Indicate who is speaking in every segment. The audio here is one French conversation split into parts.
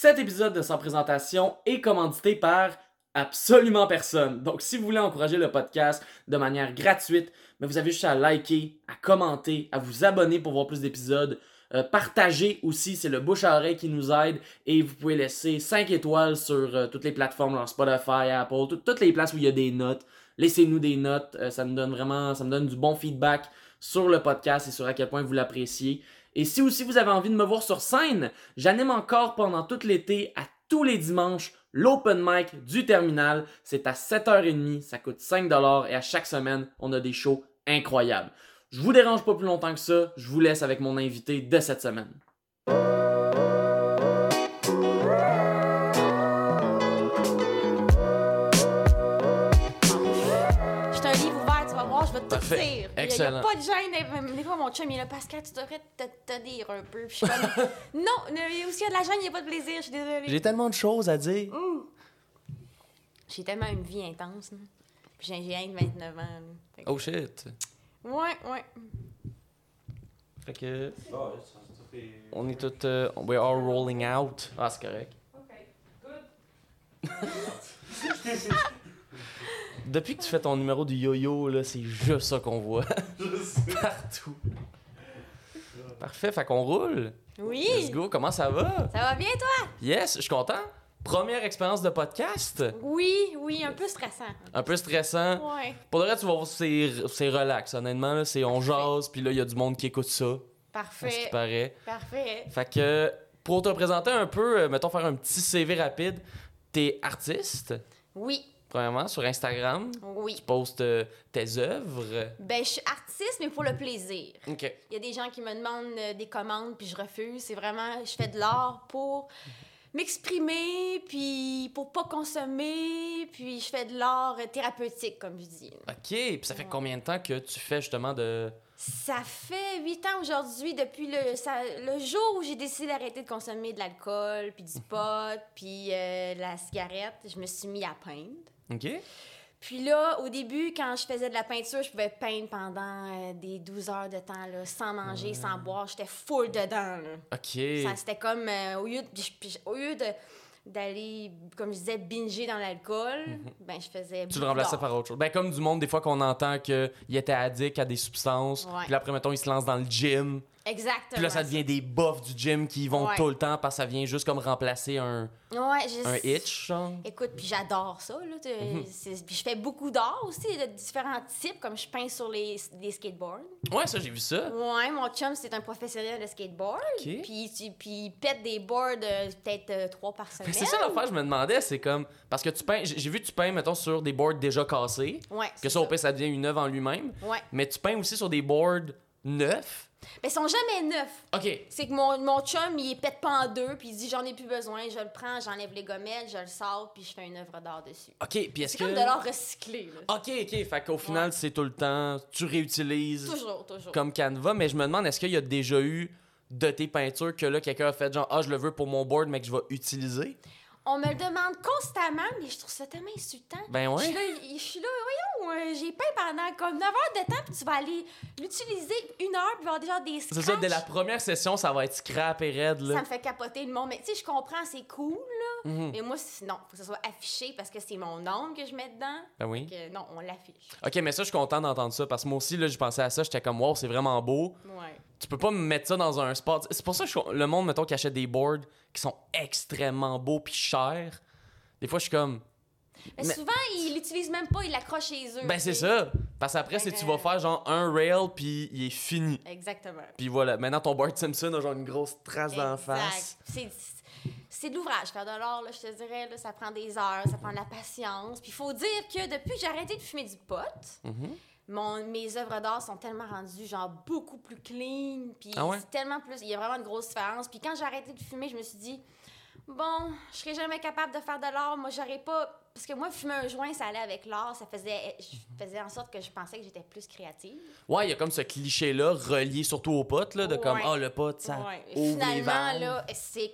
Speaker 1: Cet épisode de Sans Présentation est commandité par absolument personne. Donc, si vous voulez encourager le podcast de manière gratuite, mais vous avez juste à liker, à commenter, à vous abonner pour voir plus d'épisodes. Euh, partager aussi, c'est le bouche à oreille qui nous aide. Et vous pouvez laisser 5 étoiles sur euh, toutes les plateformes, genre Spotify, Apple, tout- toutes les places où il y a des notes. Laissez-nous des notes, euh, ça nous donne vraiment, ça me donne du bon feedback sur le podcast et sur à quel point vous l'appréciez. Et si aussi vous avez envie de me voir sur scène, j'anime encore pendant tout l'été à tous les dimanches l'open mic du terminal. C'est à 7h30, ça coûte 5$ et à chaque semaine, on a des shows incroyables. Je vous dérange pas plus longtemps que ça, je vous laisse avec mon invité de cette semaine. Parfait.
Speaker 2: dire. Il y a- Il
Speaker 1: Excellent.
Speaker 2: n'y a pas de gêne. Des fois, mon chum, il est là, Pascal, tu devrais te, te dire un peu. Puis je suis comme, non, il y a aussi de la gêne, il n'y a pas de plaisir, je suis désolée.
Speaker 3: J'ai tellement de choses à dire.
Speaker 2: Ouh. J'ai tellement une vie intense. là. Puis j'ai rien que 29 ans.
Speaker 3: Oh shit.
Speaker 2: Ouais, ouais.
Speaker 3: Fait que. On est tous. euh, we are rolling out.
Speaker 1: Ah, c'est correct.
Speaker 3: Depuis que tu fais ton numéro du yo-yo, là, c'est juste ça qu'on voit. Partout. Parfait, fait qu'on roule. Let's
Speaker 2: Oui.
Speaker 3: go, comment ça va?
Speaker 2: Ça va bien, toi?
Speaker 3: Yes, je suis content. Première expérience de podcast.
Speaker 2: Oui, oui, un peu stressant.
Speaker 3: Un peu stressant.
Speaker 2: Ouais.
Speaker 3: Pour le reste, tu vas voir, c'est c'est relax, honnêtement. Là, c'est on jase, puis là, il y a du monde qui écoute ça, à ce qui
Speaker 2: Parfait.
Speaker 3: paraît.
Speaker 2: Parfait.
Speaker 3: Fait que, pour te présenter un peu, euh, mettons faire un petit CV rapide, t'es artiste,
Speaker 2: Oui,
Speaker 3: premièrement, sur Instagram.
Speaker 2: oui.
Speaker 3: Tu postes euh, tes œuvres.
Speaker 2: Ben, je suis artiste, mais pour le plaisir.
Speaker 3: OK.
Speaker 2: Il y a des gens qui me demandent euh, des commandes, puis je refuse. C'est vraiment, je fais de l'art pour m'exprimer, puis pour pas consommer, puis je fais de l'art thérapeutique, comme je dis.
Speaker 3: OK. Puis ça fait combien de temps que tu fais justement de.
Speaker 2: Ça fait huit ans aujourd'hui, depuis le, ça- le jour où j'ai décidé d'arrêter de consommer de l'alcool, puis du pot, puis euh, la cigarette, je me suis mis à peindre.
Speaker 3: OK?
Speaker 2: Puis là, au début, quand je faisais de la peinture, je pouvais peindre pendant euh, des 12 heures de temps, là, sans manger, sans boire. J'étais full dedans. Là.
Speaker 3: OK.
Speaker 2: Ça, c'était comme, euh, au lieu de, puis je- puis je- au lieu de d'aller, comme je disais, binger dans l'alcool, ben je faisais
Speaker 3: Mhm. Tu le remplaçais par autre chose. Ben, comme du monde, des fois, qu'on entend qu'il était addict à des substances. Puis après, mettons, il se lance dans le gym.
Speaker 2: Exactement.
Speaker 3: Puis là, ça devient des buffs du gym qui vont
Speaker 2: Ouais.
Speaker 3: tout le temps parce que ça vient juste comme remplacer un,
Speaker 2: Ouais,
Speaker 3: un itch, genre.
Speaker 2: Écoute, puis j'adore ça. Là,
Speaker 3: Mhm.
Speaker 2: Puis je fais beaucoup d'art aussi, de différents types, comme je peins sur les, les skateboards.
Speaker 3: Ouais, ça, j'ai vu ça.
Speaker 2: Ouais, mon chum, c'est un professionnel de skateboard. Puis, tu- puis il pète des boards euh, peut-être euh, trois par semaine.
Speaker 3: C'est ça l'affaire, je me demandais, c'est comme. Parce que tu peins. J'ai vu que tu peins, mettons, sur des boards déjà cassés.
Speaker 2: Ouais,
Speaker 3: Que ça, au pire, ça devient une œuvre en lui-même.
Speaker 2: Ouais.
Speaker 3: Mais tu peins aussi sur des boards neufs.
Speaker 2: Mais ils sont jamais neufs.
Speaker 3: OK.
Speaker 2: C'est que mon, mon chum, il pète pas en deux, puis il dit j'en ai plus besoin, je le prends, j'enlève les gommettes, je le sors, puis je fais une œuvre d'art dessus.
Speaker 3: OK, puis est-ce
Speaker 2: C'est
Speaker 3: que.
Speaker 2: comme de l'art recyclé. Là.
Speaker 3: OK, OK. Fait qu'au final,
Speaker 2: Ouais.
Speaker 3: c'est tout le temps. Tu réutilises
Speaker 2: Toujours, toujours.
Speaker 3: comme Canva. Mais je me demande, est-ce qu'il y a déjà eu de tes peintures que là, quelqu'un a fait genre, ah, je le veux pour mon board, mais que je vais utiliser?
Speaker 2: On me le demande constamment, mais je trouve ça tellement insultant.
Speaker 3: Ben
Speaker 2: Je suis
Speaker 3: ouais.
Speaker 2: là, je suis là, voyons, euh, j'ai peint pendant comme 9 heures de temps, puis tu vas aller l'utiliser une heure, puis avoir déjà des
Speaker 3: C'est ça, dès la première session, ça va être scrap et raide,
Speaker 2: Ça
Speaker 3: là.
Speaker 2: me fait capoter le monde. Mais tu sais, je comprends, c'est cool, là.
Speaker 3: Mhm.
Speaker 2: Mais moi, non, faut que ça soit affiché parce que c'est mon nom que je mets dedans.
Speaker 3: Ben oui.
Speaker 2: Que, non, on l'affiche.
Speaker 3: Ok, mais ça, je suis content d'entendre ça parce que moi aussi, là, je pensais à ça, j'étais comme, wow, c'est vraiment beau.
Speaker 2: Ouais.
Speaker 3: Tu peux pas me mettre ça dans un spot. C'est pour ça que je- le monde, mettons, qui achète des boards qui sont extrêmement beaux puis chers. Des fois, je suis comme,
Speaker 2: Mais,
Speaker 3: Mais-
Speaker 2: souvent, ils l'utilisent même pas, ils l'accrochent chez eux.
Speaker 3: ben c'est ça. Parce qu'après, c'est tu vas faire genre un rail puis il est fini.
Speaker 2: Exactement.
Speaker 3: Puis voilà, maintenant ton Bart Simpson a genre une grosse trace d'en face.
Speaker 2: C'est- C'est de l'ouvrage, faire de là, je te dirais, là, ça prend des heures, ça prend de la patience. Puis il faut dire que depuis que j'ai arrêté de fumer du pot,
Speaker 3: Mhm.
Speaker 2: Mon, mes œuvres d'art sont tellement rendues genre beaucoup plus clean, puis
Speaker 3: Ah ouais?
Speaker 2: tellement plus, il y a vraiment une grosse différence. Puis quand j'ai arrêté de fumer, je me suis dit bon, je serais jamais capable de faire de l'art, moi j'aurais pas parce que moi fumer un joint, ça allait avec l'art, ça faisait je faisais en sorte que je pensais que j'étais plus créative.
Speaker 3: Ouais, il y a comme ce cliché-là, relié surtout aux potes, là, de comme, ah, le pote, ça
Speaker 2: Ouais. Finalement là, c'est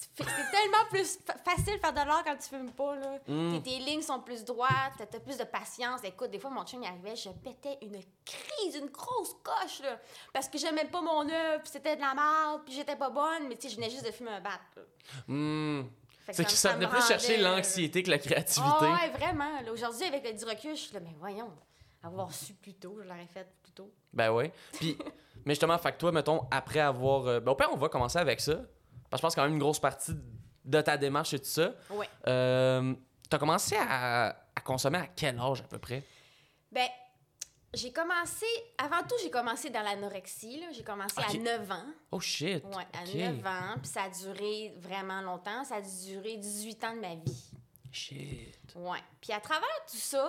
Speaker 2: c'est tellement plus fa- facile de faire de l'art quand tu fumes pas, là.
Speaker 3: Mm.
Speaker 2: Tes, lignes sont plus droites, t'as plus de patience. Écoute, des fois, mon chum, il arrivait, je pétais une crise, une grosse coche, là. Parce que j'aimais pas mon œuvre, puis c'était de la merde, puis j'étais pas bonne, mais tu sais, je venais juste de fumer un bat. Fait
Speaker 3: C'est que ça venait plus chercher
Speaker 2: là.
Speaker 3: l'anxiété que la créativité.
Speaker 2: Ah ouais, vraiment. Aujourd'hui, avec le du recul, je suis là, mais voyons, avoir su plus tôt, je l'aurais fait plus tôt.
Speaker 3: Ben ouais. Puis, mais justement, fait que toi, mettons, après avoir. euh, Ben, au pire, on va commencer avec ça. Parce que je pense quand même une grosse partie de ta démarche et tout ça.
Speaker 2: Ouais.
Speaker 3: Euh, T'as commencé à, à consommer à quel âge à peu près?
Speaker 2: Ben, j'ai commencé, avant tout, j'ai commencé dans l'anorexie. J'ai commencé à 9 ans.
Speaker 3: Oh shit.
Speaker 2: Ouais, à
Speaker 3: Ok.
Speaker 2: 9 ans, puis ça a duré vraiment longtemps. Ça a duré 18 ans de ma vie.
Speaker 3: Shit.
Speaker 2: Ouais. Puis à travers tout ça,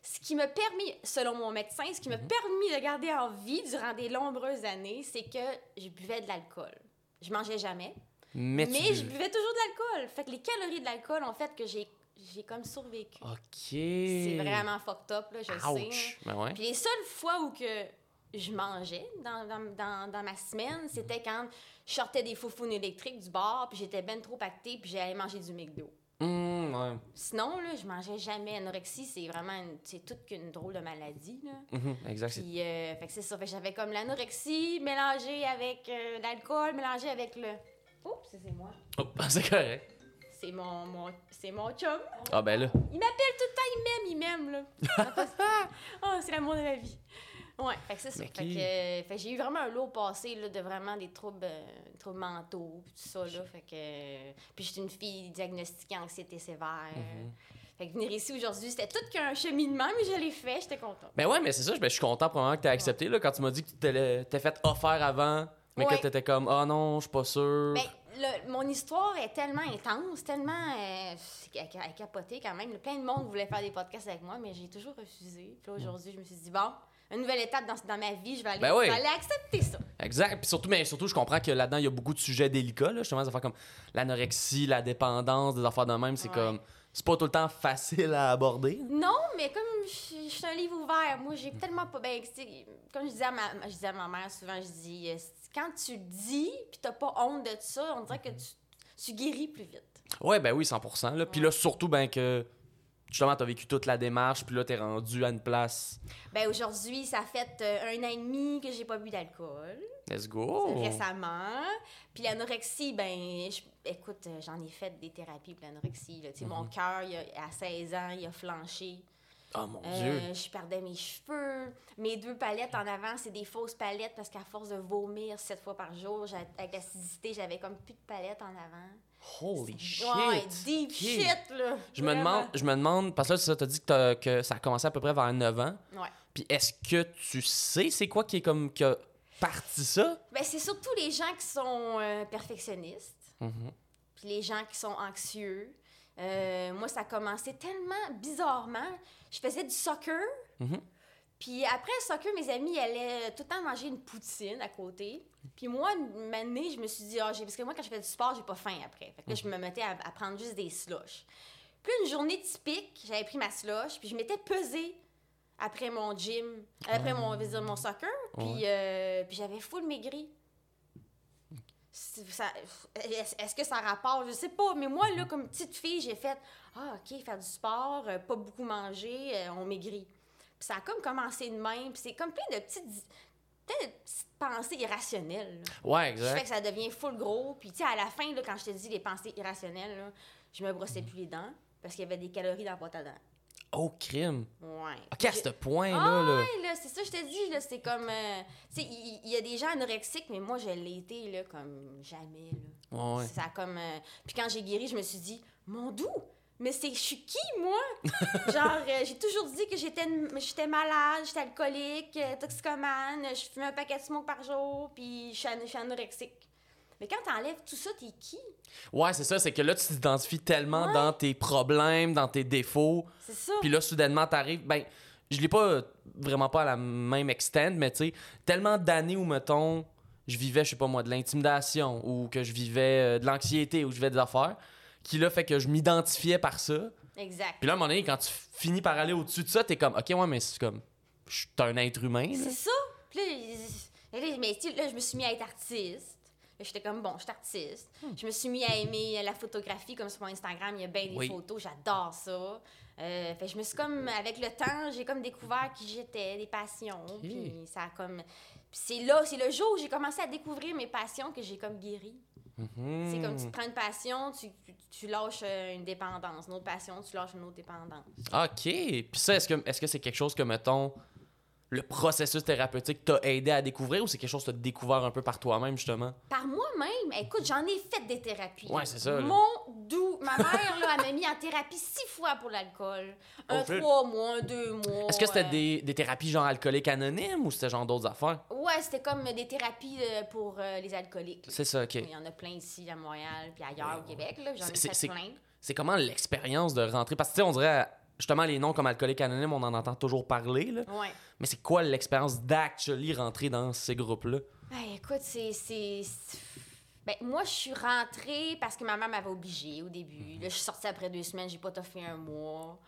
Speaker 2: ce qui m'a permis, selon mon médecin, ce qui m'a permis de garder en vie durant des nombreuses années, c'est que je buvais de l'alcool. Je mangeais jamais,
Speaker 3: Mais,
Speaker 2: mais,
Speaker 3: tu...
Speaker 2: je buvais toujours de l'alcool. Fait que les calories de l'alcool ont fait que j'ai j'ai comme survécu.
Speaker 3: Ok.
Speaker 2: C'est vraiment fucked up, là, je le sais.
Speaker 3: Ouch. Ben ouais.
Speaker 2: Puis les seules fois où que je mangeais dans, dans, dans, dans ma semaine, c'était quand je sortais des foufounes électriques du bar, puis j'étais ben trop pactée, puis j'allais manger du McDo.
Speaker 3: Hmm, ouais.
Speaker 2: Sinon, là, je mangeais jamais. Anorexie, c'est vraiment une- c'est toute qu'une drôle de maladie. Là.
Speaker 3: Mhm, exact. c'est-
Speaker 2: Puis, euh, fait que c'est ça. Fait que j'avais comme l'anorexie mélangée avec euh, l'alcool, mélangé avec le. Oups, c'est moi.
Speaker 3: Oh, c'est correct.
Speaker 2: C'est mon, mon, c'est mon chum.
Speaker 3: Ah ben là.
Speaker 2: Il m'appelle tout le temps, il m'aime, il m'aime, là. oh, c'est l'amour de ma vie. Ouais, fait que c'est ça. Fait que, euh, fait que j'ai eu vraiment un lourd passé, là, de vraiment des troubles, euh, troubles mentaux, pis tout ça, là. Fait que... euh, puis j'étais une fille diagnostiquée anxiété sévère.
Speaker 3: Mhm.
Speaker 2: Fait que venir ici aujourd'hui, c'était tout qu'un cheminement, mais je l'ai fait, j'étais contente.
Speaker 3: Ben ouais, mais c'est ça. ben, je suis content probablement que t'aies accepté là, quand tu m'as dit que tu t'es fait offert avant, mais
Speaker 2: Ouais.
Speaker 3: que t'étais comme ah non, je suis pas sûr.
Speaker 2: Ben, le- mon histoire est tellement intense, tellement euh, elle, elle a capoté quand même. Plein de monde voulait faire des podcasts avec moi, mais j'ai toujours refusé. Puis là, aujourd'hui, je me suis dit, bon, une nouvelle étape dans, dans ma vie, je vais aller,
Speaker 3: Ben oui.
Speaker 2: je vais aller accepter ça.
Speaker 3: Exact. Puis surtout, mais surtout, je comprends que là-dedans, il y a beaucoup de sujets délicats. Là, justement, des affaires comme l'anorexie, la dépendance, des affaires de même. C'est
Speaker 2: Ouais.
Speaker 3: comme. C'est pas tout le temps facile à aborder.
Speaker 2: Non, mais comme je, je suis un livre ouvert, moi, j'ai tellement pas. Ben, tu comme je disais, à ma, je disais à ma mère souvent, je dis, euh, quand tu dis, puis t'as pas honte de ça, on dirait que tu, tu guéris plus vite.
Speaker 3: Ouais, ben oui, 100%. Là. Puis là, surtout, ben que. Justement, t'as vécu toute la démarche, puis là, t'es rendu à une place.
Speaker 2: Ben, aujourd'hui, ça fait euh, un an et demi que j'ai pas bu d'alcool.
Speaker 3: Let's go.
Speaker 2: récemment. Puis l'anorexie, ben, je- écoute, euh, j'en ai fait des thérapies pour l'anorexie. là. Tu Mon cœur, il a- à 16 ans, il a flanché.
Speaker 3: Oh mon
Speaker 2: Euh,
Speaker 3: Dieu.
Speaker 2: je perdais mes cheveux. Mes deux palettes en avant, c'est des fausses palettes parce qu'à force de vomir sept fois par jour, avec l'acidité, j'avais comme plus de palettes en avant.
Speaker 3: Holy shit.
Speaker 2: Ouais, deep shit, là.
Speaker 3: Je me, demande, je me demande, parce que là, ça t'a dit que, que ça a commencé à peu près vers 9 ans.
Speaker 2: Ouais.
Speaker 3: Puis est-ce que tu sais c'est quoi qui est comme qui a parti ça?
Speaker 2: Ben, c'est surtout les gens qui sont euh, perfectionnistes.
Speaker 3: Mhm.
Speaker 2: puis les gens qui sont anxieux. Euh, moi, ça a commencé tellement bizarrement. Je faisais du soccer.
Speaker 3: Mhm.
Speaker 2: Puis après le soccer, mes amis allaient tout le temps manger une poutine à côté. Puis moi, une année, je me suis dit, ah, j'ai- parce que moi, quand je fais du sport, j'ai pas faim après. Fait que là, je me mettais à, à prendre juste des slushs. Puis une journée typique, j'avais pris ma slush, puis je m'étais pesée après mon gym, après mon, dire, mon soccer, puis, euh, puis j'avais full maigri. Est-ce que ça a rapport? Je sais pas, mais moi, là, comme petite fille, j'ai fait Ah, OK, faire du sport, euh, pas beaucoup manger, euh, on maigrit. Puis ça a comme commencé de même, puis c'est comme plein de petites, plein de petites pensées irrationnelles. là.
Speaker 3: Ouais,
Speaker 2: Qui fait
Speaker 3: exact.
Speaker 2: que ça devient full gros. Puis, tu sais, à la fin, là, quand je te dis les pensées irrationnelles, là, je me brossais plus les dents parce qu'il y avait des calories dans la pâte à dents.
Speaker 3: Oh, crime.
Speaker 2: Ouais.
Speaker 3: Ok, à ce point-là.
Speaker 2: ah,
Speaker 3: là.
Speaker 2: ouais, là, c'est ça, je te dis, là, c'est comme... euh, tu sais, il y, a des gens anorexiques, mais moi, je l'ai été, là, comme jamais, là.
Speaker 3: Ouais, ouais.
Speaker 2: Ça comme... euh, Puis quand j'ai guéri, je me suis dit, mon doux, mais c'est je suis qui, moi? Genre, euh, j'ai toujours dit que j'étais j'étais malade, j'étais alcoolique, toxicomane, je fumais un paquet de smoke par jour, puis je suis anorexique. Mais quand t'enlèves tout ça, t'es qui?
Speaker 3: Ouais, c'est ça, c'est que là, tu t'identifies tellement
Speaker 2: Ouais.
Speaker 3: dans tes problèmes, dans tes défauts.
Speaker 2: C'est ça.
Speaker 3: Puis là, soudainement, t'arrives. Ben, je l'ai pas vraiment pas à la même extent, mais tu sais, tellement d'années où, mettons, je vivais, je sais pas moi, de l'intimidation, ou que je vivais euh, de l'anxiété, ou je vivais des affaires, qui là fait que je m'identifiais par ça.
Speaker 2: Exact.
Speaker 3: Puis là, à un moment donné, quand tu finis par aller au-dessus de ça, t'es comme, ok, ouais, mais c'est comme, je suis un être humain.
Speaker 2: C'est ça. Puis là, mais tu là, je me suis mis à être artiste. J'étais comme, bon, je suis artiste. Je me suis mis à aimer la photographie, comme sur mon Instagram, il y a bien des
Speaker 3: Oui.
Speaker 2: photos, j'adore ça. Euh, fait que je me suis comme, avec le temps, j'ai comme découvert qui j'étais, des passions. Puis ça a comme. Puis c'est là, c'est le jour où j'ai commencé à découvrir mes passions que j'ai comme guéri.
Speaker 3: Mhm.
Speaker 2: C'est comme tu prends une passion, tu, tu, lâches euh, une dépendance. Une autre passion, tu lâches une autre dépendance.
Speaker 3: OK. Puis ça, est-ce que est-ce que c'est quelque chose que, mettons, le processus thérapeutique t'a aidé à découvrir ou c'est quelque chose que t'as découvert un peu par toi-même, justement?
Speaker 2: Par moi-même, écoute, j'en ai fait des thérapies.
Speaker 3: Ouais, c'est ça, là.
Speaker 2: Mon doux, ma mère, là, elle m'a mis en thérapie six fois pour l'alcool. Un
Speaker 3: Oh,
Speaker 2: trois mois, un deux mois.
Speaker 3: Est-ce que c'était
Speaker 2: euh,
Speaker 3: des, des thérapies genre alcooliques anonymes ou c'était genre d'autres affaires?
Speaker 2: Ouais, c'était comme des thérapies euh, pour euh, les alcooliques.
Speaker 3: C'est ça, OK.
Speaker 2: Il y en a plein ici à Montréal, puis ailleurs au Québec. là. J'en ai
Speaker 3: C'est-
Speaker 2: fait plein.
Speaker 3: C'est comment l'expérience de rentrer? Parce que, tu sais, on dirait, justement, les noms comme alcoolique anonyme, on en entend toujours parler, là.
Speaker 2: Ouais.
Speaker 3: Mais c'est quoi l'expérience d'actually rentrer dans ces groupes-là?
Speaker 2: Ben, écoute, c'est. Ben, moi, je suis rentrée parce que ma mère m'avait obligée au début. Là, je suis sortie après deux semaines, j'ai pas toffé un mois.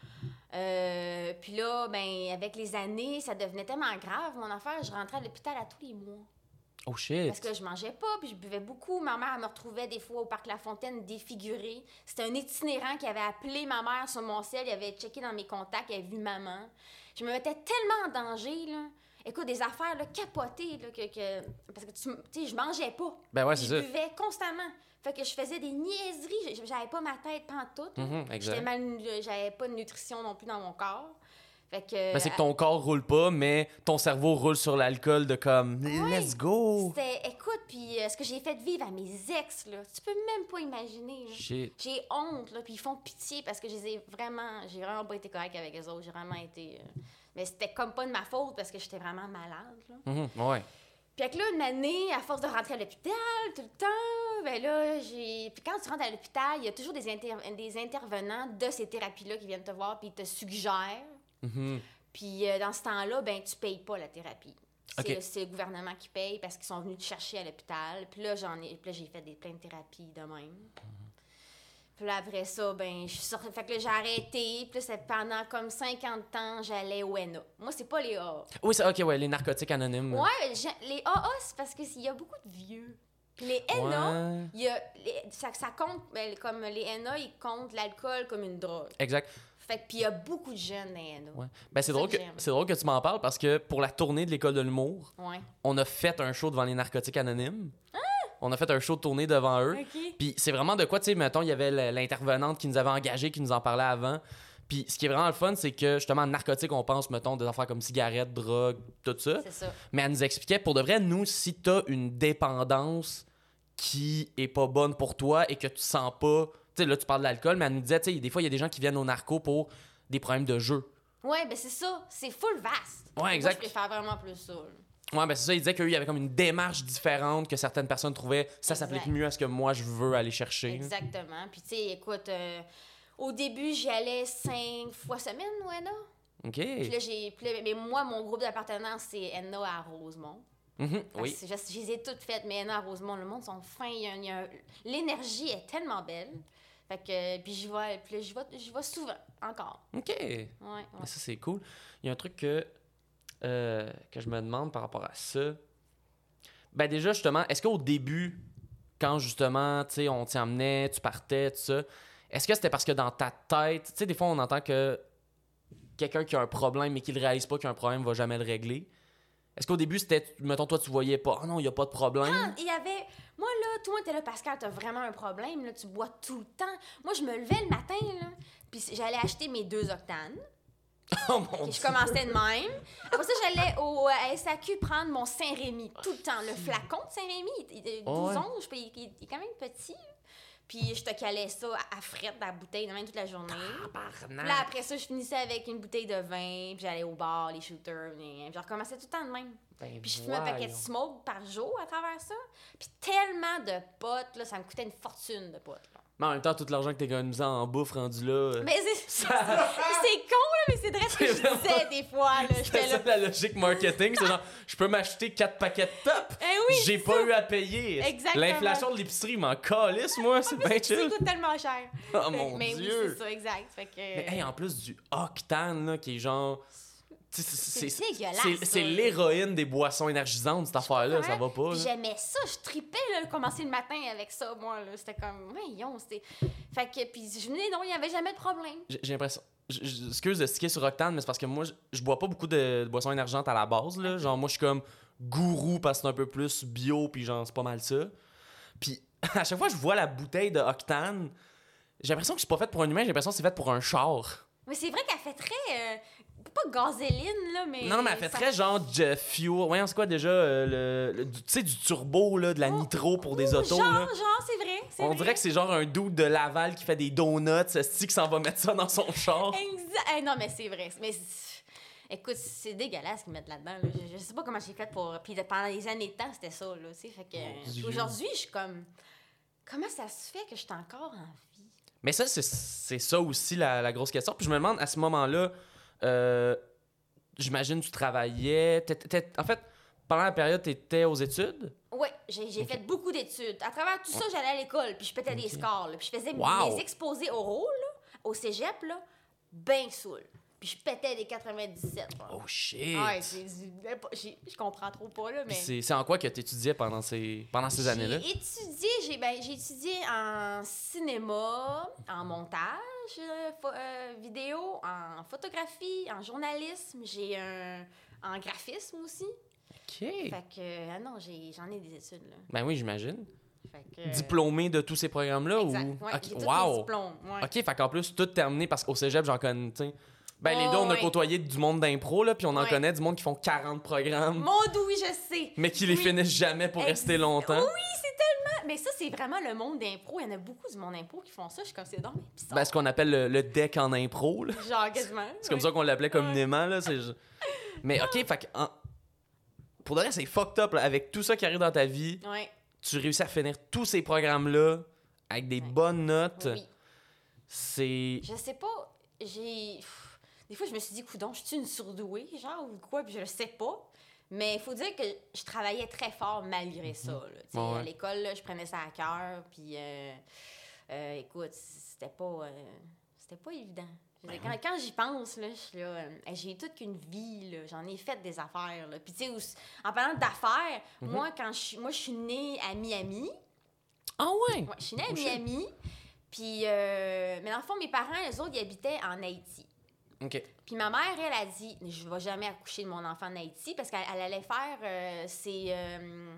Speaker 2: Euh, puis là, ben, avec les années, ça devenait tellement grave, mon affaire. Je rentrais à l'hôpital à tous les mois.
Speaker 3: Oh shit!
Speaker 2: Parce que je mangeais pas, puis je buvais beaucoup. Ma mère elle me retrouvait des fois au parc La Fontaine défigurée. C'était un itinérant qui avait appelé ma mère sur mon ciel, il avait checké dans mes contacts, il avait vu maman. Je me mettais tellement en danger, là. Écoute, des affaires là, capotées, là, que, que- parce que tu sais, je mangeais pas.
Speaker 3: Ben ouais, c'est
Speaker 2: je buvais constamment. Fait que je faisais des niaiseries, j'avais pas ma tête pantoute.
Speaker 3: Mhm, exact.
Speaker 2: J'étais mal, j'avais pas de nutrition non plus dans mon corps. Fait que
Speaker 3: Ben, c'est que ton corps roule pas, mais ton cerveau roule sur l'alcool de comme let's go!
Speaker 2: C'était, écoute, puis euh, ce que j'ai fait vivre à mes ex, là, tu peux même pas imaginer. J'ai honte, là, puis ils font pitié parce que je les ai vraiment, j'ai vraiment pas été correcte avec eux autres. J'ai vraiment été. euh, mais c'était comme pas de ma faute parce que j'étais vraiment malade, là.
Speaker 3: Mhm, ouais.
Speaker 2: Puis avec là, une année, à force de rentrer à l'hôpital tout le temps, ben là, j'ai. Puis quand tu rentres à l'hôpital, il y a toujours des, inter- des intervenants de ces thérapies-là qui viennent te voir, puis ils te suggèrent.
Speaker 3: Mhm.
Speaker 2: Puis euh, dans ce temps-là, ben tu payes pas la thérapie. C'est le gouvernement qui paye parce qu'ils sont venus te chercher à l'hôpital. Puis là, j'en ai, j'ai fait des, plein de thérapies de même. Puis là, après ça, ben, je suis sortie. Fait que là, j'ai arrêté. Puis là, pendant comme 50 ans, j'allais au NA. Moi, c'est pas les AA.
Speaker 3: Oui, c'est ok, ouais, les narcotiques anonymes.
Speaker 2: Ouais, les AA, c'est parce qu'il y a beaucoup de vieux. Puis les NA,
Speaker 3: Ouais.
Speaker 2: y a, les- ça, ça compte, ben, comme les NA, ils comptent l'alcool comme une drogue.
Speaker 3: Exact.
Speaker 2: Fait que, puis il y a beaucoup de jeunes dans.
Speaker 3: Ouais. Ben, c'est drôle,
Speaker 2: que
Speaker 3: drôle que tu m'en parles parce que pour la tournée de l'école de l'humour,
Speaker 2: Ouais.
Speaker 3: on a fait un show devant les narcotiques anonymes. On a fait un show de tournée devant eux.
Speaker 2: OK.
Speaker 3: Puis c'est vraiment de quoi, tu sais, mettons, il y avait l'intervenante qui nous avait engagés, qui nous en parlait avant. Puis ce qui est vraiment le fun, c'est que justement, narcotiques, on pense, mettons, des affaires comme cigarettes, drogue, tout ça.
Speaker 2: C'est ça.
Speaker 3: Mais elle nous expliquait, pour de vrai, nous, si t'as une dépendance qui est pas bonne pour toi et que tu sens pas. Tu sais, là, tu parles de l'alcool, mais elle nous disait, tu sais, des fois, il y a des gens qui viennent au narco pour des problèmes de jeu.
Speaker 2: Ouais, ben c'est ça. C'est full vaste.
Speaker 3: Ouais,
Speaker 2: Moi,
Speaker 3: exact.
Speaker 2: je préfère vraiment plus ça. là.
Speaker 3: Ouais, ben c'est ça, il disait qu'il y avait comme une démarche différente que certaines personnes trouvaient. Ça
Speaker 2: Exact.
Speaker 3: s'applique mieux à ce que moi, je veux aller chercher.
Speaker 2: Exactement. Puis, tu sais, écoute, euh, au début, j'y allais cinq fois semaine NA.
Speaker 3: OK.
Speaker 2: Puis là, j'ai. puis là, mais moi, mon groupe d'appartenance, c'est NA à Rosemont.
Speaker 3: Mhm,
Speaker 2: Parce
Speaker 3: oui.
Speaker 2: Je, je les ai toutes faites, mais NA à Rosemont, le monde sont fins. il y a un- il y a un- L'énergie est tellement belle. Fait que. Puis j'y vais, puis là, j'y vais, j'y vais souvent, encore.
Speaker 3: OK.
Speaker 2: Ouais, ouais.
Speaker 3: Mais ça, c'est cool. Il y a un truc que, euh, que je me demande par rapport à ça. Ben déjà, justement, est-ce qu'au début, quand justement, tu sais, on t'y emmenait, tu partais, tout ça, est-ce que c'était parce que dans ta tête, tu sais, des fois, on entend que quelqu'un qui a un problème mais qui ne réalise pas qu'il a un problème va jamais le régler? Est-ce qu'au début, c'était, mettons, toi, tu voyais pas, ah non, il n'y a pas de problème?
Speaker 2: Il y avait. Moi, là, toi, t'es là, Pascal, t'as vraiment un problème, là, tu bois tout le temps. Moi, je me levais le matin, là, puis j'allais acheter mes deux octanes.
Speaker 3: oh mon
Speaker 2: Puis
Speaker 3: dieu.
Speaker 2: je commençais de même. Après ça, j'allais au euh, SAQ prendre mon Saint-Rémy tout le temps. Le flacon de Saint-Rémy, il- il- il- 12
Speaker 3: Oh ouais.
Speaker 2: onces, puis il est quand même petit. Puis je te calais ça à, à frette dans la bouteille, de même toute la journée. Puis là, après ça, je finissais avec une bouteille de vin, puis j'allais au bar, les shooters, puis je recommençais tout le temps de même.
Speaker 3: Ben,
Speaker 2: Puis je fumais un paquet de smoke par jour à travers ça. Puis tellement de potes, là, ça me coûtait une fortune de potes.
Speaker 3: Mais en même temps, tout l'argent que t'es économisé en bouffe rendu là. euh,
Speaker 2: Mais c'est c'est- c'est con, là, mais c'est vrai ce que je disais des fois. là.
Speaker 3: C'est ça la logique marketing, c'est genre, je peux m'acheter quatre paquets de top.
Speaker 2: Eh oui,
Speaker 3: J'ai pas
Speaker 2: ça.
Speaker 3: eu à payer.
Speaker 2: Exactement.
Speaker 3: L'inflation de l'épicerie m'en calisse, moi, c'est bien
Speaker 2: Ça
Speaker 3: chill.
Speaker 2: coûte tellement cher.
Speaker 3: Oh mon
Speaker 2: mais oui,
Speaker 3: dieu.
Speaker 2: c'est ça, exact. Fait que,
Speaker 3: Mais hey, en plus du octane, là, qui est genre. C'est- l'héroïne des boissons énergisantes, cette affaire-là. Ça va pas.
Speaker 2: J'aimais ça, je tripais là, commencer le matin avec ça, moi. là. C'était comme, voyons, c'était. Fait que, puis je venais, non, il n'y avait jamais de problème.
Speaker 3: J'ai l'impression. Excuse de sticker sur Octane, mais c'est parce que moi, je, bois pas beaucoup de, de boissons énergentes à la base. Là. Genre, moi, je suis comme gourou parce que c'est un peu plus bio, puis genre, c'est pas mal ça. Puis à chaque fois que je vois la bouteille de Octane, j'ai l'impression que c'est pas faite pour un humain, j'ai l'impression que c'est fait pour un char.
Speaker 2: Mais c'est vrai qu'elle fait très. euh, pas gazéline, là, mais.
Speaker 3: Non, non, mais elle fait
Speaker 2: ça-
Speaker 3: très genre de fuel. Voyons, c'est quoi déjà euh, le, Tu sais, du turbo, là, de la
Speaker 2: Oh,
Speaker 3: nitro pour des
Speaker 2: Ouh,
Speaker 3: autos.
Speaker 2: Genre,
Speaker 3: là?
Speaker 2: genre, c'est vrai.
Speaker 3: On
Speaker 2: vrai.
Speaker 3: dirait que c'est genre un dude de Laval qui fait des donuts, ce qui s'en va mettre ça dans son char.
Speaker 2: Exact. Eh, non, mais c'est vrai. Mais c'est- écoute, c'est dégueulasse qu'ils mettent là-dedans. là. Je, je sais pas comment j'ai fait pour. Puis pendant des années de temps, c'était ça, là. Tu sais, fait que. Aujourd'hui, je suis comme. Comment ça se fait que je suis encore en vie?
Speaker 3: Mais ça, c'est- c'est ça aussi la, la grosse question. Puis je me demande, à ce moment-là, euh, j'imagine tu travaillais. en fait, pendant la période, tu étais aux études?
Speaker 2: Oui, j'ai fait beaucoup d'études. À travers tout ça, j'allais à l'école, puis je pétais des scores, là, puis je faisais
Speaker 3: Wow.
Speaker 2: mes exposés oraux, là, au cégep, là, ben saoul. Puis je pétais des 97. là.
Speaker 3: Oh shit!
Speaker 2: Ouais, je comprends trop pas, là, mais...
Speaker 3: C'est en quoi que tu étudiais pendant ces, pendant ces années-là?
Speaker 2: J'ai étudié, j'ai ben, j'ai étudié en cinéma, en montage euh, vidéo, en photographie, en journalisme, j'ai un en graphisme aussi.
Speaker 3: OK.
Speaker 2: Fait que ah non, j'ai j'en ai des études là.
Speaker 3: Ben oui, j'imagine.
Speaker 2: Que
Speaker 3: Diplômé de tous ces programmes-là?
Speaker 2: Exact.
Speaker 3: Ou...
Speaker 2: Ouais,
Speaker 3: Ok,
Speaker 2: j'ai tous
Speaker 3: wow!
Speaker 2: mes diplômes. ouais.
Speaker 3: OK, fait qu'en plus, tout terminé parce qu'au cégep, j'en connais. Ben, les
Speaker 2: Oh,
Speaker 3: deux, on a
Speaker 2: ouais.
Speaker 3: côtoyé du monde d'impro, là, puis on en
Speaker 2: Ouais.
Speaker 3: connaît du monde qui font 40 programmes,
Speaker 2: Mon doux, oui, je sais.
Speaker 3: mais qui les
Speaker 2: Oui.
Speaker 3: finissent jamais pour
Speaker 2: Ex-
Speaker 3: rester longtemps.
Speaker 2: Oui, c'est tellement. Mais ça, c'est vraiment le monde d'impro. Il y en a beaucoup du monde d'impro qui font ça. Je suis comme, c'est bizarre.
Speaker 3: Ben, ce qu'on appelle le, le deck en impro, là.
Speaker 2: Genre, quasiment.
Speaker 3: C'est comme ça qu'on l'appelait communément, là. Mais OK, fait que... en- Pour de vrai, c'est fucked up, là. Avec tout ça qui arrive dans ta vie,
Speaker 2: Ouais,
Speaker 3: tu réussis à finir tous ces programmes-là avec des bonnes notes.
Speaker 2: oui.
Speaker 3: C'est...
Speaker 2: Je sais pas, j'ai. Des fois, je me suis dit, coudon, je suis une surdouée, genre, ou quoi, puis je le sais pas. Mais il faut dire que je travaillais très fort malgré ça. là.
Speaker 3: Mhm. Ouais, ouais.
Speaker 2: À l'école, je prenais ça à cœur, puis euh, euh, écoute, c'était pas, euh, c'était pas évident.
Speaker 3: Ben
Speaker 2: quand quand j'y pense, là, je suis là, hey, j'ai toute qu'une vie, j'en ai fait des affaires. Là. Puis tu sais, en parlant d'affaires,
Speaker 3: Mhm.
Speaker 2: moi, quand je suis, moi, je suis née à Miami.
Speaker 3: Ah ouais?
Speaker 2: Ouais, je suis née à. Miami. Puis, euh, mais dans le fond, mes parents, eux autres, ils habitaient en Haïti.
Speaker 3: OK.
Speaker 2: Puis ma mère, elle a dit, je vais jamais accoucher de mon enfant en Haïti parce qu'elle elle allait faire euh, ses, euh,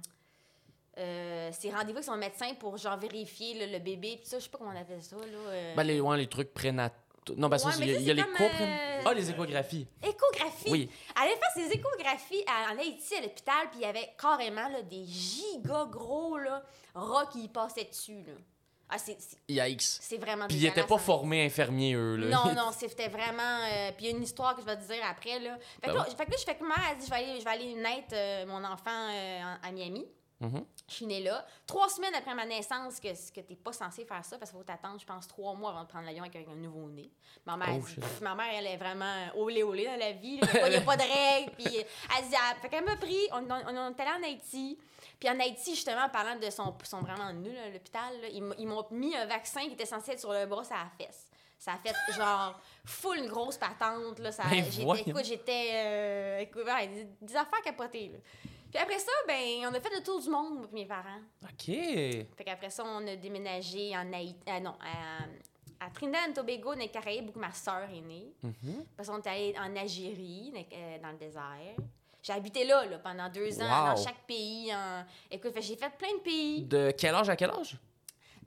Speaker 2: euh, ses rendez-vous avec son médecin pour genre vérifier là, le bébé. Puis ça, je sais pas comment on appelle ça. Là,
Speaker 3: Ben, les, ouais, les trucs prénataux. Non, ça,
Speaker 2: Ouais,
Speaker 3: y a, y les
Speaker 2: euh,
Speaker 3: Ah, les échographies.
Speaker 2: Échographie.
Speaker 3: Oui.
Speaker 2: Elle allait faire ses échographies à- en Haïti à l'hôpital, puis il y avait carrément là, des giga gros là, rats qui passaient dessus. Là. Ah, c'est, c'est,
Speaker 3: Yikes.
Speaker 2: c'est vraiment
Speaker 3: Puis ils étaient
Speaker 2: dégueulasse,
Speaker 3: pas
Speaker 2: hein.
Speaker 3: formés infirmiers, eux, là.
Speaker 2: Non, non, c'était vraiment. euh, puis il y a une histoire que je vais te dire après. Là. Fait, que
Speaker 3: Ben
Speaker 2: là, fait que là, je fais que mère a dit je vais aller, je vais aller naître euh, mon enfant euh, à Miami.
Speaker 3: Mhm.
Speaker 2: Je suis née là. Trois semaines après ma naissance, que, que t'es pas censé faire ça parce qu'il faut t'attendre, je pense, trois mois avant de prendre l'avion avec un, un nouveau-né. Ma mère,
Speaker 3: Oh,
Speaker 2: elle dit-
Speaker 3: shit.
Speaker 2: pff, ma mère, elle est vraiment olé olé dans la vie. Il n'y a pas de règles. Puis elle dit, ah, fait qu'elle m'a pris, on, on, on est allé en Haïti. Puis en Haïti, justement, en parlant de son, son vraiment nul à l'hôpital, ils m'ont mis un vaccin qui était censé être sur le bras, ça a fesse. Ça a fait genre full une grosse patente. Là, ça,
Speaker 3: Ben,
Speaker 2: écoute, j'étais. euh, écoute, ouais, des, des affaires capotées. Là. Puis après ça, ben, on a fait le tour du monde, et mes parents.
Speaker 3: OK.
Speaker 2: Fait qu'après ça, on a déménagé en Haïti. ah non, à, à Trinidad et Tobago, dans les Caraïbes, où ma soeur est née.
Speaker 3: Mhm.
Speaker 2: Après ça, on est allé en Algérie, dans, euh, dans le désert. J'ai habité là, là pendant deux ans,
Speaker 3: Wow.
Speaker 2: dans chaque pays. en- Écoute, j'ai fait plein de pays.
Speaker 3: De quel âge à quel âge?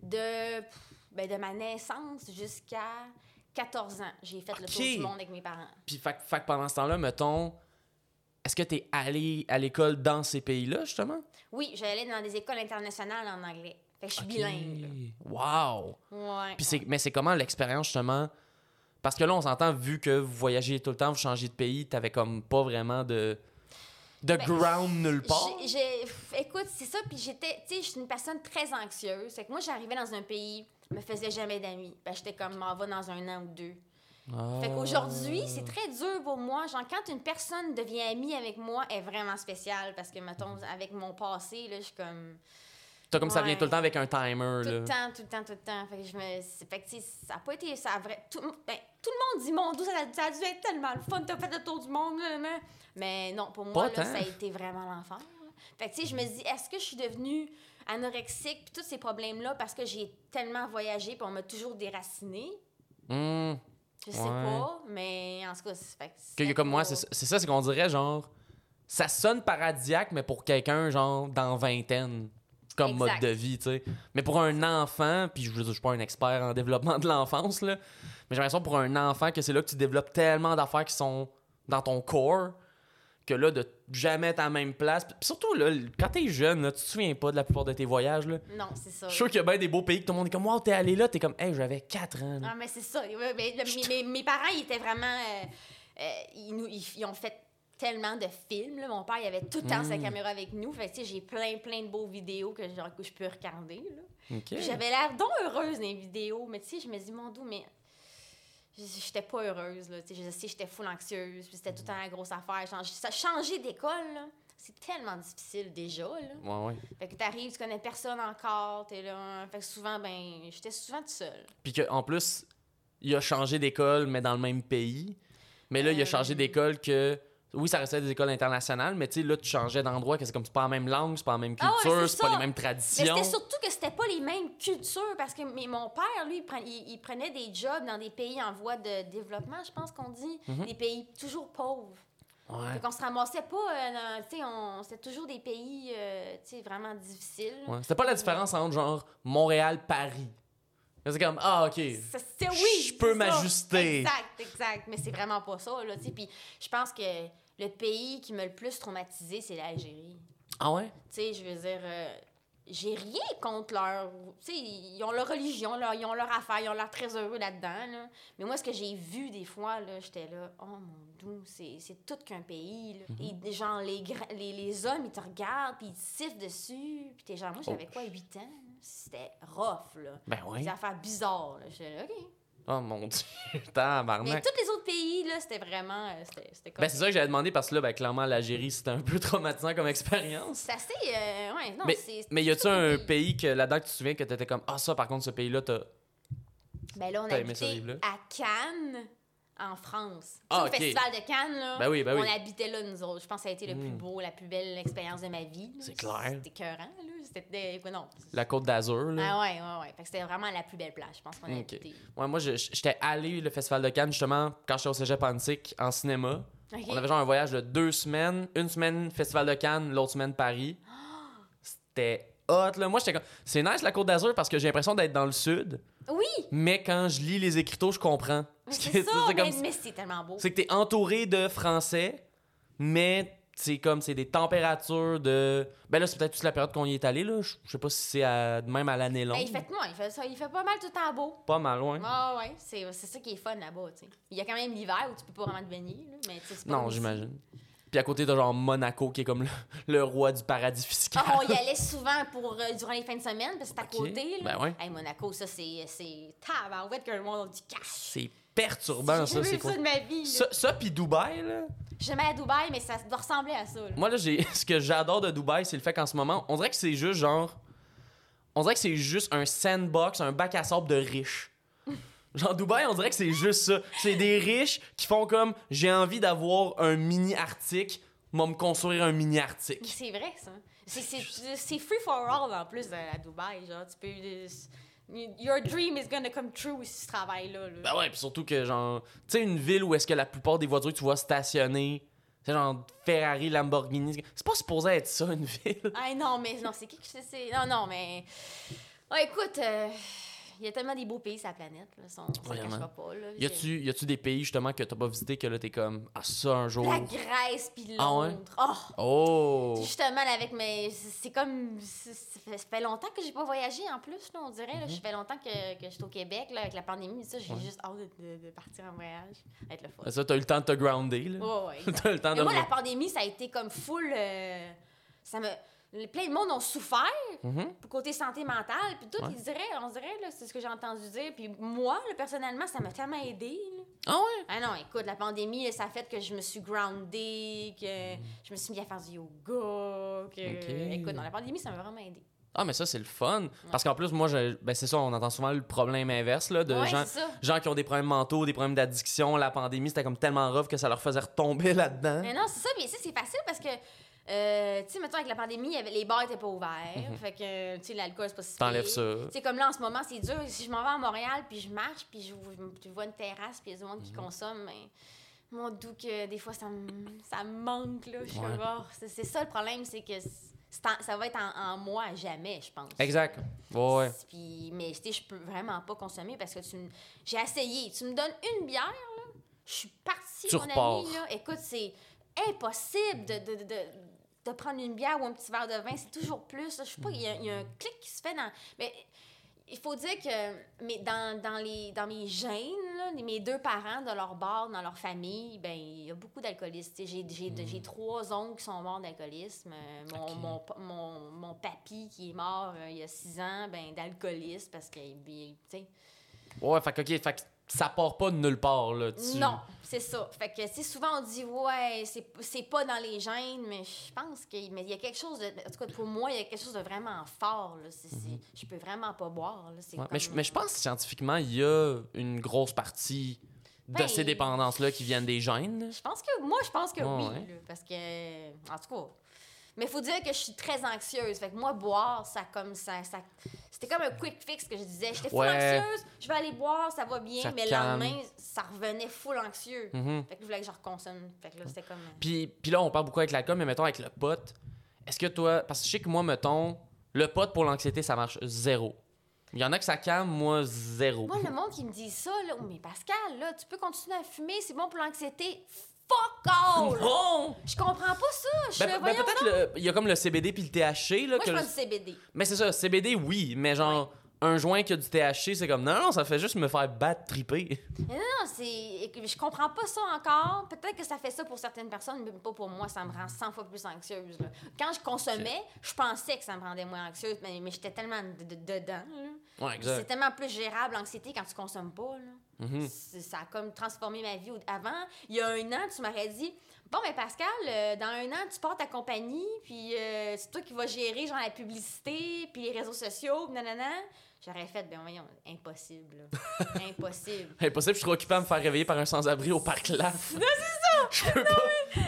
Speaker 2: De, ben, de ma naissance jusqu'à 14 ans. J'ai fait le tour du monde avec mes parents.
Speaker 3: Puis, fait, pendant ce temps-là, mettons, est-ce que t'es allé à l'école dans ces pays-là, justement?
Speaker 2: Oui, j'allais dans des écoles internationales en anglais. Fait que je suis bilingue.
Speaker 3: Wow!
Speaker 2: Ouais.
Speaker 3: Puis c'est, mais c'est comment l'expérience, justement? Parce que là, on s'entend, vu que vous voyagez tout le temps, vous changez de pays, t'avais comme pas vraiment de, de
Speaker 2: Ben,
Speaker 3: ground nulle part?
Speaker 2: Écoute, c'est ça. Puis j'étais, tu sais, je suis une personne très anxieuse. Fait que moi, j'arrivais dans un pays, je me faisais jamais d'amis. Ben, j'étais comme, m'en va dans un an ou deux.
Speaker 3: Ah.
Speaker 2: Fait qu'aujourd'hui, c'est très dur pour moi. Genre, quand une personne devient amie avec moi, elle est vraiment spéciale. Parce que, mettons, avec mon passé, là, je suis comme.
Speaker 3: T'as comme ça vient tout le temps avec un timer,
Speaker 2: Tout
Speaker 3: là.
Speaker 2: le temps, tout le temps, tout le temps. Fait que je me. Fait que, ça a pas été. Ça a vrai. Tout, ben, tout le monde dit, mon Dieu, ça, a- dû être tellement le fun, t'as fait le tour du monde, là. Mais non, pour moi, là, ça a été vraiment l'enfer. Fait que, tu sais, je me dis, est-ce que je suis devenue anorexique, puis tous ces problèmes-là, parce que j'ai tellement voyagé, puis on m'a toujours déracinée?
Speaker 3: Hmm.
Speaker 2: Je sais
Speaker 3: Ouais.
Speaker 2: pas, mais en tout cas, c'est. fait que
Speaker 3: Que-
Speaker 2: c'était
Speaker 3: comme moi, c'est ça, c'est qu'on dirait genre. Ça sonne paradisiaque, mais pour quelqu'un, genre, dans vingtaine, comme
Speaker 2: Exact.
Speaker 3: mode de vie, tu sais. Mais pour un enfant, puis je je suis pas un expert en développement de l'enfance, là, mais j'ai l'impression pour un enfant que c'est là que tu développes tellement d'affaires qui sont dans ton corps, que là, de jamais être à la même place. Puis surtout, là, quand t'es jeune, là, tu te souviens pas de la plupart de tes voyages, là.
Speaker 2: Non, c'est ça.
Speaker 3: Je suis sûr qu'il y a bien des beaux pays que tout le monde est comme, wow, t'es allé là, t'es comme, hey, j'avais 4 ans. là.
Speaker 2: Ah, mais c'est ça. Mais mes, parents, ils étaient vraiment. euh, euh, ils, nous, ils, ils ont fait tellement de films. Là. Mon père, il avait tout le temps sa
Speaker 3: Mm.
Speaker 2: caméra avec nous. Fait que, tu sais, j'ai plein, plein de beaux vidéos que, genre, que je peux regarder. Là.
Speaker 3: Ok.
Speaker 2: Puis J'avais l'air donc heureuse les vidéos. Mais tu sais, je me dis, mon doux, mais. J'étais pas heureuse, là. Je sais, j'étais full anxieuse. Puis c'était tout le temps la grosse affaire. Changer, d'école, là, c'est tellement difficile déjà, là.
Speaker 3: Ouais, ouais.
Speaker 2: Fait que t'arrives, tu connais personne encore, t'es là. Fait que souvent, ben, j'étais souvent toute seule.
Speaker 3: Puis qu'en plus, il a changé d'école, mais dans le même pays. Mais là, il a
Speaker 2: Euh.
Speaker 3: changé d'école que. Oui, ça restait des écoles internationales, mais tu sais, là, tu changeais d'endroit, que c'est comme c'est pas la même langue, c'est pas la même
Speaker 2: Ah ouais,
Speaker 3: culture,
Speaker 2: c'est
Speaker 3: c'est pas les mêmes
Speaker 2: Mais
Speaker 3: traditions.
Speaker 2: c'était surtout que c'était pas les mêmes cultures parce que mais mon père, lui, il, pren- il- il prenait des jobs dans des pays en voie de développement, je pense qu'on dit,
Speaker 3: Mhm.
Speaker 2: des pays toujours pauvres.
Speaker 3: Ouais.
Speaker 2: Fait qu'on se ramassait pas, euh, tu sais, c'était toujours des pays, euh, tu sais, vraiment difficiles.
Speaker 3: Ouais. C'était pas la différence entre genre Montréal-Paris. C'est comme, ah, ok.
Speaker 2: Ça, c'est- oui,
Speaker 3: Je peux m'ajuster.
Speaker 2: Exact, exact. Mais c'est vraiment pas ça, là, tu. Puis je pense que le pays qui m'a le plus traumatisé, c'est l'Algérie.
Speaker 3: Ah ouais?
Speaker 2: Tu sais, je veux dire, euh, j'ai rien contre leur. Tu sais, ils ont leur religion, leur- ils ont leur affaire, ils ont l'air très heureux là-dedans. Là. Mais moi, ce que j'ai vu des fois, là, j'étais là, oh mon doux, c'est tout qu'un pays. Là.
Speaker 3: Mhm.
Speaker 2: Et genre, les, les, les hommes, ils te regardent, puis ils te sifflent dessus. Puis t'es genre, moi, j'avais
Speaker 3: Oh.
Speaker 2: quoi, 8 ans? C'était rough, là.
Speaker 3: Ben ouais.
Speaker 2: Des affaires bizarres, là. J'étais là, OK.
Speaker 3: Oh mon dieu.
Speaker 2: Mais
Speaker 3: Tabarnak.
Speaker 2: tous les autres pays, là, c'était vraiment. euh, C'était comme.
Speaker 3: Ben c'est ça que j'avais demandé parce que là, ben clairement, l'Algérie, c'était un peu traumatisant comme expérience.
Speaker 2: C'est assez. euh, ouais, non,
Speaker 3: Mais,
Speaker 2: c'est.
Speaker 3: mais y a-tu un pays que là-dedans que tu te souviens que t'étais comme, ah ça, par contre, ce pays-là, t'as.
Speaker 2: Ben là, on habitait
Speaker 3: livre-là?
Speaker 2: à Cannes, en France.
Speaker 3: Ah,
Speaker 2: festival de Cannes, là.
Speaker 3: Ben oui, ben oui.
Speaker 2: On habitait là, nous autres. Je pense que ça a été le plus
Speaker 3: Mm.
Speaker 2: beau, la plus belle expérience de ma vie.
Speaker 3: C'est clair.
Speaker 2: C'était écœurant, là. C'était. Non.
Speaker 3: La Côte d'Azur, là.
Speaker 2: Ah ouais, ouais, ouais. Fait que c'était vraiment la plus belle plage, je pense qu'on a
Speaker 3: Ok.
Speaker 2: habité.
Speaker 3: Ouais, moi, j'étais allé le Festival de Cannes, justement, quand j'étais au Cégep Antique, en cinéma. On avait genre un voyage de deux semaines. Une semaine Festival de Cannes, l'autre semaine Paris. C'était hot, là. Moi, j'étais comme... C'est nice, la Côte d'Azur, parce que j'ai l'impression d'être dans le sud.
Speaker 2: Oui,
Speaker 3: Mais quand je lis les écriteaux, je comprends.
Speaker 2: C'est ça.
Speaker 3: c'est comme-
Speaker 2: mais mais c'est tellement beau.
Speaker 3: C'est que t'es entouré de Français, mais c'est comme c'est des températures de. Ben là, c'est peut-être toute la période qu'on y est allé, là. Je sais pas si c'est à- même à l'année longue.
Speaker 2: Ben, il fait, non, il fait ça. Il fait pas mal tout le temps beau.
Speaker 3: Pas mal loin.
Speaker 2: Ah ouais, c'est ça qui est fun là-bas, tu sais. Il y a quand même l'hiver où tu peux pas vraiment te baigner, là, mais c'est pas
Speaker 3: Non,
Speaker 2: comme
Speaker 3: j'imagine. Puis à côté, t'as genre Monaco qui est comme le, le roi du paradis fiscal.
Speaker 2: Ah, on y allait souvent pour, euh, durant les fins de semaine, parce que c'est à côté. Là.
Speaker 3: Ben ouais.
Speaker 2: Hey, Monaco, ça, c'est c'est tabarouette que le monde a du cash.
Speaker 3: C'est perturbant, ça. C'est quoi?
Speaker 2: ça de ma vie. là.
Speaker 3: Ça, ça puis Dubaï, là.
Speaker 2: Jamais à Dubaï, mais ça doit ressembler à ça. là.
Speaker 3: Moi, là, j'ai... ce que j'adore de Dubaï, c'est le fait qu'en ce moment, on dirait que c'est juste genre. On dirait que c'est juste un sandbox, un bac à sable de riches. Genre, Dubaï, on dirait que c'est juste ça. C'est des riches qui font comme j'ai envie d'avoir un mini Arctique, vont me construire un mini Arctique.
Speaker 2: C'est vrai, ça. C'est- free for all en plus à, Dubaï. Genre, tu peux. euh, Your dream is gonna come true si tu travailles là. là.
Speaker 3: Ben ouais, puis surtout que, genre, tu sais, une ville où est-ce que la plupart des voitures que tu vois stationner, c'est genre Ferrari, Lamborghini. C'est pas supposé être ça, une ville.
Speaker 2: Ah non, mais non, c'est qui que c'est. Non, non, mais. Ouais, écoute, euh, il y a tellement des beaux pays sur la planète. Là, ça, on s'en
Speaker 3: Vraiment.
Speaker 2: cachera pas. Là.
Speaker 3: Y a-tu, y a-tu des pays, justement, que t'as pas visité, que là, t'es comme, ah, ça, un jour?
Speaker 2: La Grèce puis
Speaker 3: Ah ouais?
Speaker 2: Londres. Oh!
Speaker 3: Oh!
Speaker 2: Justement, là, avec mes. C'est comme. Ça fait, ça longtemps que j'ai pas voyagé en plus, là, on dirait. là.
Speaker 3: Mhm.
Speaker 2: Ça fait longtemps que, que je suis au Québec, là, avec la pandémie, ça, j'ai juste hâte de, de- de partir en voyage. Ça être le fun.
Speaker 3: Ça, t'as eu le temps de te grounder, là.
Speaker 2: Ouais, ouais,
Speaker 3: t'as le temps
Speaker 2: Mais
Speaker 3: de.
Speaker 2: moi, la pandémie, ça a été comme full. euh, ça me. Plein de monde ont souffert pour côté santé mentale. Puis tout,
Speaker 3: Ouais.
Speaker 2: ils diraient, on dirait, c'est ce que j'ai entendu dire. Puis moi, là, personnellement, ça m'a tellement aidé.
Speaker 3: Ah ouais?
Speaker 2: Ah non, écoute, la pandémie, là, ça a fait que je me suis groundée, que je me suis mis à faire du yoga. Que... Écoute, dans la pandémie, ça m'a vraiment aidé.
Speaker 3: Ah, mais ça, c'est le fun. Parce qu'en plus, moi, je, ben, c'est ça, on entend souvent le problème inverse, là, de
Speaker 2: Ouais,
Speaker 3: gens, gens qui ont des problèmes mentaux, des problèmes d'addiction. La pandémie, c'était comme tellement rough que ça leur faisait retomber là-dedans.
Speaker 2: Mais non, c'est ça. Puis ça, c'est facile parce que, euh, tu sais, mettons, avec la pandémie, avait- les bars étaient pas ouverts. Fait que, tu sais, l'alcool, c'est pas si
Speaker 3: Mhm. T'enlèves ça.
Speaker 2: Tu sais, comme là, en ce moment, c'est dur. Si je m'en vais à Montréal, puis je marche, puis je, je vois une terrasse, puis il y a du monde
Speaker 3: Mhm.
Speaker 2: qui consomme, mais mon doux que des fois, ça me, ça me manque, là. Je suis
Speaker 3: Ouais.
Speaker 2: comme, oh, c'est ça le problème, c'est que en- ça va être en, en moi à jamais, je pense.
Speaker 3: Exact. Ouais, ouais.
Speaker 2: Puis, mais tu sais, je peux vraiment pas consommer parce que tu me- j'ai essayé. Tu me donnes une bière, là, je suis partie,
Speaker 3: Tu
Speaker 2: mon
Speaker 3: repars.
Speaker 2: ami, là. Écoute, c'est impossible de, de, de, de, prendre une bière ou un petit verre de vin. C'est toujours plus. là. Je sais pas, il y, a- il y a un clic qui se fait dans... Mais il faut dire que mais dans, dans, les, dans mes gènes, là, mes deux parents, de leur bar, dans leur famille, ben il y a beaucoup d'alcoolistes. J'ai, j'ai, j'ai trois oncles qui sont morts d'alcoolisme. Euh, Mon, mon, mon, mon papy qui est mort euh, il y a six ans, ben d'alcoolisme parce sais,
Speaker 3: Ouais, fait que, ok, fait ça part pas de nulle part, là. tu-
Speaker 2: non, c'est ça. Fait que, tu sais, souvent on dit, ouais, c'est, c'est pas dans les gènes, mais je pense qu'il mais il y a quelque chose de. En tout cas, pour moi, il y a quelque chose de vraiment fort, là. C'est- je peux vraiment pas boire, là.
Speaker 3: Mais, je, mais je pense que scientifiquement, il y a une grosse partie de
Speaker 2: Ben,
Speaker 3: ces dépendances-là qui viennent des gènes.
Speaker 2: Je pense que moi, je pense que
Speaker 3: Ouais,
Speaker 2: oui,
Speaker 3: ouais.
Speaker 2: là, parce que en tout cas. Mais il faut dire que je suis très anxieuse. Fait que moi, boire, ça comme ça, ça c'était comme un quick fix que je disais. J'étais full
Speaker 3: Ouais.
Speaker 2: anxieuse, je vais aller boire, ça va bien,
Speaker 3: Ça
Speaker 2: mais le lendemain, ça revenait full anxieux.
Speaker 3: Mhm.
Speaker 2: Fait que je voulais que je reconsomme. Fait que là, c'était comme.
Speaker 3: Puis, puis là, on parle beaucoup avec l'alcool, mais mettons avec le pot. Est-ce que toi. Parce que je sais que moi, mettons, le pot pour l'anxiété, ça marche zéro. Il y en a que ça calme, moi, zéro.
Speaker 2: Moi, le monde qui me dit ça, là, mais Pascal, là, tu peux continuer à fumer, c'est bon pour l'anxiété. Fuck all!
Speaker 3: Non!
Speaker 2: Je comprends pas ça. Je
Speaker 3: Ben, ben, peut-être le- il y a comme le CBD puis le THC là
Speaker 2: Moi,
Speaker 3: que
Speaker 2: je
Speaker 3: le-
Speaker 2: prends du CBD.
Speaker 3: mais c'est ça CBD oui mais genre un joint qui a du THC c'est comme non non ça fait juste me faire battre triper
Speaker 2: Mais non, non, c'est. Je comprends pas ça encore. Peut-être que ça fait ça pour certaines personnes, mais pas pour moi. Ça me rend 100 fois plus anxieuse. là. Quand je consommais, je pensais que ça me rendait moins anxieuse, mais, mais j'étais tellement de- de- dedans.
Speaker 3: ouais
Speaker 2: C'est tellement plus gérable l'anxiété quand tu consommes pas. Là.
Speaker 3: Mhm.
Speaker 2: C'est- Ça a comme transformé ma vie. Avant, il y a un an, tu m'aurais dit Bon, mais Pascal, euh, dans un an, tu pars ta compagnie, puis euh, c'est toi qui vas gérer genre la publicité, puis les réseaux sociaux, puis nanana. J'aurais fait, ben voyons, impossible. là. impossible.
Speaker 3: impossible je serais occupé à me faire réveiller par un sans-abri au parc Laf non c'est ça je peux pas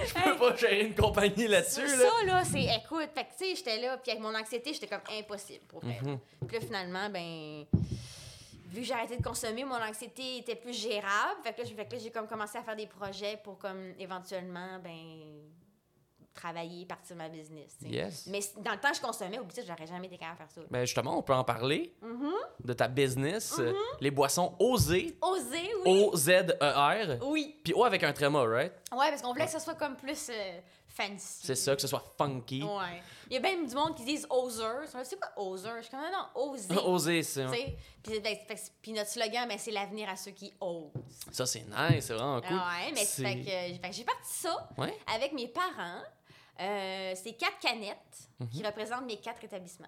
Speaker 3: je peux pas gérer une compagnie là-dessus
Speaker 2: Ça,
Speaker 3: là
Speaker 2: là, c'est. Écoute, fait que, tu sais, j'étais là, puis avec mon anxiété, j'étais comme impossible pour vrai.
Speaker 3: Mhm.
Speaker 2: Puis là, finalement, ben. Vu que j'ai arrêté de consommer, mon anxiété était plus gérable. Fait que là, j'ai- là, comme commencé à faire des projets pour, comme, éventuellement, ben. travailler, partir ma business.
Speaker 3: yes
Speaker 2: Mais dans le temps que je consommais, au bout j'aurais jamais été capable de faire ça.
Speaker 3: ben justement on peut en parler
Speaker 2: Mhm.
Speaker 3: de ta business euh, les boissons osées
Speaker 2: Oser, oui.
Speaker 3: O Z E R
Speaker 2: Oui.
Speaker 3: puis O avec un tréma right?
Speaker 2: Ouais, parce qu'on voulait que ce soit comme plus euh, fancy.
Speaker 3: c'est ça que ce soit funky
Speaker 2: Ouais. Il y a même du monde qui disent oser. C'est quoi oser? Je suis comme, non, non, oser.
Speaker 3: osé c'est
Speaker 2: Puis, ben, puis notre slogan, ben, c'est l'avenir à ceux qui osent.
Speaker 3: ça c'est nice c'est vraiment cool
Speaker 2: Ouais, mais
Speaker 3: C'est-
Speaker 2: fait que, j'ai parti ça
Speaker 3: ouais
Speaker 2: avec mes parents. Euh, c'est quatre canettes
Speaker 3: Mhm.
Speaker 2: qui représentent mes quatre établissements.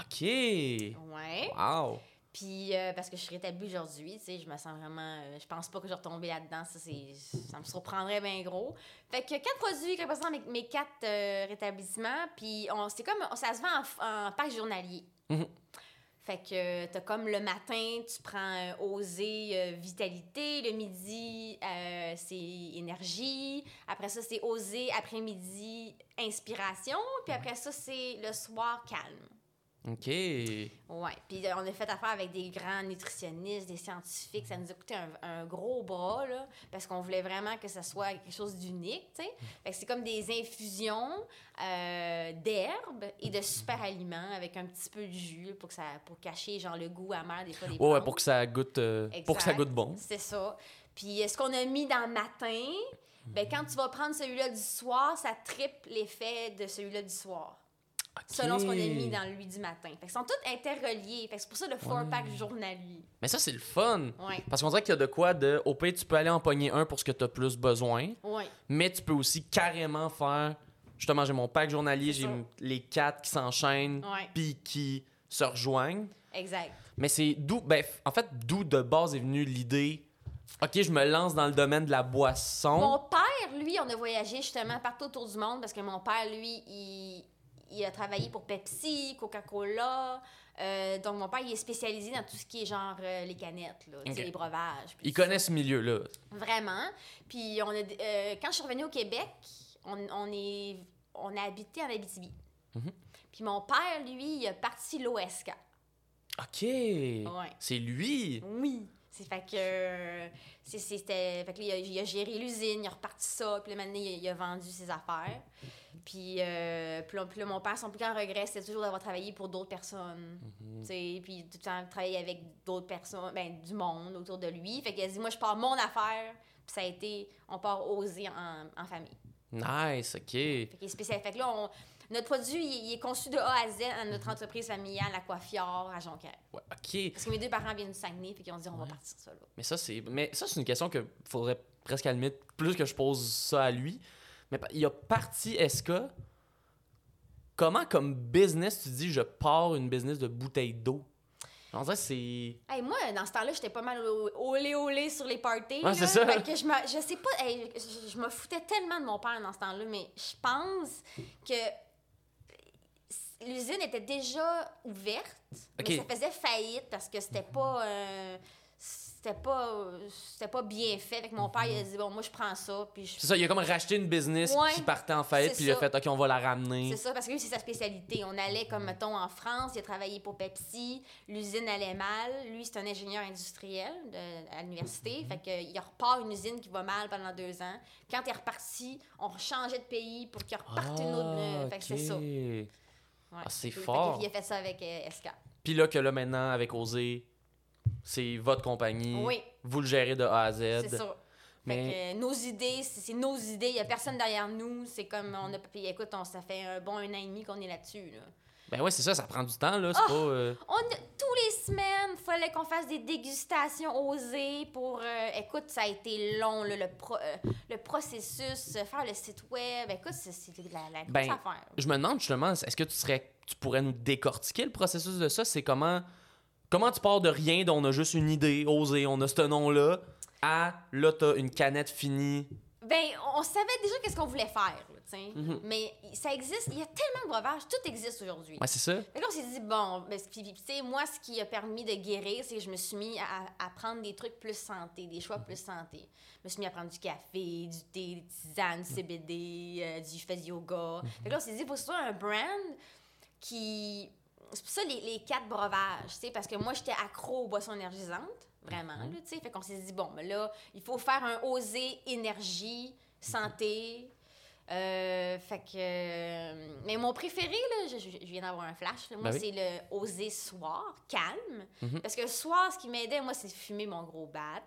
Speaker 3: ok
Speaker 2: Ouais.
Speaker 3: wow
Speaker 2: Puis euh, parce que je suis rétablie aujourd'hui, tu sais, je me sens vraiment. euh, je pense pas que je vais retomber là-dedans. Ça, me surprendrait bien gros. Fait que quatre produits qui représentent mes, mes quatre euh, rétablissements. Puis on, c'est comme. Ça se vend en, pack journalier.
Speaker 3: Mhm.
Speaker 2: Fait que t'as comme le matin, tu prends Oser Vitalité. Le midi, c'est Énergie. Après ça, c'est Oser Après-midi Inspiration. Puis après ça, c'est le soir Calme.
Speaker 3: Ok
Speaker 2: Ouais, puis euh, on a fait affaire avec des grands nutritionnistes, des scientifiques. Ça nous a coûté un, un gros bras, là, parce qu'on voulait vraiment que ça soit quelque chose d'unique, tu sais. Fait que c'est comme des infusions euh, d'herbes et de super aliments avec un petit peu de jus pour, que ça, pour cacher, genre, le goût amer des fois des
Speaker 3: Ouais, ouais, pour que ça goûte, euh, pour que ça goûte bon.
Speaker 2: C'est ça. Puis ce qu'on a mis dans le matin, ben, quand tu vas prendre celui-là du soir, ça triple l'effet de celui-là du soir selon ce qu'on a mis dans lui du matin. Fait qu'ils sont tous interreliés. Fait c'est pour ça le four-pack journalier.
Speaker 3: Mais ça, c'est le fun.
Speaker 2: Ouais.
Speaker 3: Parce qu'on dirait qu'il y a de quoi de. Au pire, tu peux aller en pogner un pour ce que tu as plus besoin,
Speaker 2: Ouais.
Speaker 3: mais tu peux aussi carrément faire. Justement, j'ai mon pack journalier, j'ai les quatre qui s'enchaînent,
Speaker 2: Ouais.
Speaker 3: puis qui se rejoignent.
Speaker 2: Exact.
Speaker 3: Mais c'est d'où. Ben, en fait, d'où de base est venue l'idée. Ok, je me lance dans le domaine de la boisson?
Speaker 2: Mon père, lui, on a voyagé justement partout autour du monde parce que mon père, lui, il, il a travaillé pour Pepsi, Coca-Cola. Euh, donc, mon père, il est spécialisé dans tout ce qui est genre euh, les canettes, là, les breuvages. puis
Speaker 3: Il
Speaker 2: tout ça.
Speaker 3: connaît ce milieu-là.
Speaker 2: Vraiment. Puis, on a, euh, quand je suis revenue au Québec, on, on est, on a habité en Abitibi.
Speaker 3: Mhm.
Speaker 2: Puis, mon père, lui, il a parti l'OSK.
Speaker 3: OK.
Speaker 2: Ouais.
Speaker 3: C'est lui?
Speaker 2: Oui. C'est fait que. C'était. Fait que il a, il a géré l'usine, il a reparti ça, puis là, maintenant, il a, il a vendu ses affaires. Puis, euh, puis, là, puis là, mon père, son plus grand regret, c'était toujours d'avoir travaillé pour d'autres personnes. Sais, puis tout le temps travailler avec d'autres personnes, ben, du monde autour de lui. Fait qu'il a dit, moi, je pars mon affaire, puis ça a été, on part oser en, en famille.
Speaker 3: Nice, OK.
Speaker 2: Fait qu'il est spécial. Fait que là, on- notre produit, il, il est conçu de A à Z à notre entreprise familiale, à Coiffiard, à Jonquière.
Speaker 3: Ouais, OK.
Speaker 2: Parce que mes deux parents viennent du Saguenay, puis qu'ils ont dit, on va partir ça, là.
Speaker 3: Mais ça, c'est mais ça c'est une question que faudrait presque à la limite, plus que je pose ça à lui. Mais il a parti SK. Comment, comme business, tu dis je pars une business de bouteilles d'eau? On dirait que c'est.
Speaker 2: Hey, moi, dans ce temps-là, j'étais pas mal olé olé sur les parties.
Speaker 3: Ouais,
Speaker 2: là.
Speaker 3: c'est ça.
Speaker 2: Fait que je, me, je sais pas, hey, je, je me foutais tellement de mon père dans ce temps-là, mais je pense que l'usine était déjà ouverte, mais ça faisait faillite parce que c'était pas. euh, c'était pas, euh, c'était pas bien fait. Fait que mon père, il a dit, bon, moi, je prends ça, puis je
Speaker 3: C'est ça, il a comme racheté une business
Speaker 2: Ouais,
Speaker 3: qui partait en faillite, puis il a fait OK, on va la ramener.
Speaker 2: C'est ça, parce que lui, c'est sa spécialité. On allait, comme mettons, en France, il a travaillé pour Pepsi, l'usine allait mal. Lui, c'est un ingénieur industriel de- à l'université. Fait qu'il repart une usine qui va mal pendant deux ans. Quand il est reparti, on changeait de pays pour qu'il reparte une autre. euh, Fait que c'est ça.
Speaker 3: Ah.
Speaker 2: Ouais.
Speaker 3: Ah, c'est
Speaker 2: Fait que-
Speaker 3: fort.
Speaker 2: Il a fait ça avec euh, SK.
Speaker 3: Puis là, que là, maintenant, avec Osé, c'est votre compagnie.
Speaker 2: Oui,
Speaker 3: Vous le gérez de A à Z.
Speaker 2: c'est ça. Fait
Speaker 3: Mais
Speaker 2: que, euh, nos idées, c'est nos idées. Il n'y a personne derrière nous. C'est comme, on a, puis écoute, on, ça fait un bon un an et demi qu'on est là-dessus. Là.
Speaker 3: ben ouais, c'est ça, ça prend du temps, là. C'est
Speaker 2: Ah!
Speaker 3: pas. euh,
Speaker 2: On, tous les semaines, il fallait qu'on fasse des dégustations osées pour... euh, écoute, ça a été long, là, le, pro- euh, le processus, faire le site web. Écoute, c'est c'est de la, la grosse
Speaker 3: Ben,
Speaker 2: affaire.
Speaker 3: Je me demande justement, est-ce que tu serais, tu pourrais nous décortiquer le processus de ça? C'est comment, comment tu pars de rien, dont on a juste une idée, osé, on a ce nom-là, à là t'as une canette finie?
Speaker 2: Ben, on savait déjà qu'est-ce qu'on voulait faire, là.
Speaker 3: Mhm.
Speaker 2: Mais ça existe, il y a tellement de breuvages, tout existe aujourd'hui.
Speaker 3: Ouais, c'est ça.
Speaker 2: Fait que là, on s'est dit, bon, ben, puis, tu sais, moi, ce qui a permis de guérir, c'est que je me suis mis à, à prendre des trucs plus santé, des choix plus santé. Je me suis mis à prendre du café, du thé, des tisanes, du CBD, euh, du, je fais du yoga. Fait que là, on s'est dit, faut que ce soit un brand qui. C'est pour ça les, les quatre breuvages, tu sais, parce que moi, j'étais accro aux boissons énergisantes, vraiment, là, tu sais. Fait qu'on s'est dit, bon, ben là, il faut faire un osé énergie, santé. Euh, fait que. euh, mais mon préféré, là, je, viens d'avoir un flash, là, moi,
Speaker 3: Ben oui.
Speaker 2: c'est le osé soir, calme.
Speaker 3: Mhm.
Speaker 2: Parce que le soir, ce qui m'aidait, moi, c'est de fumer mon gros bat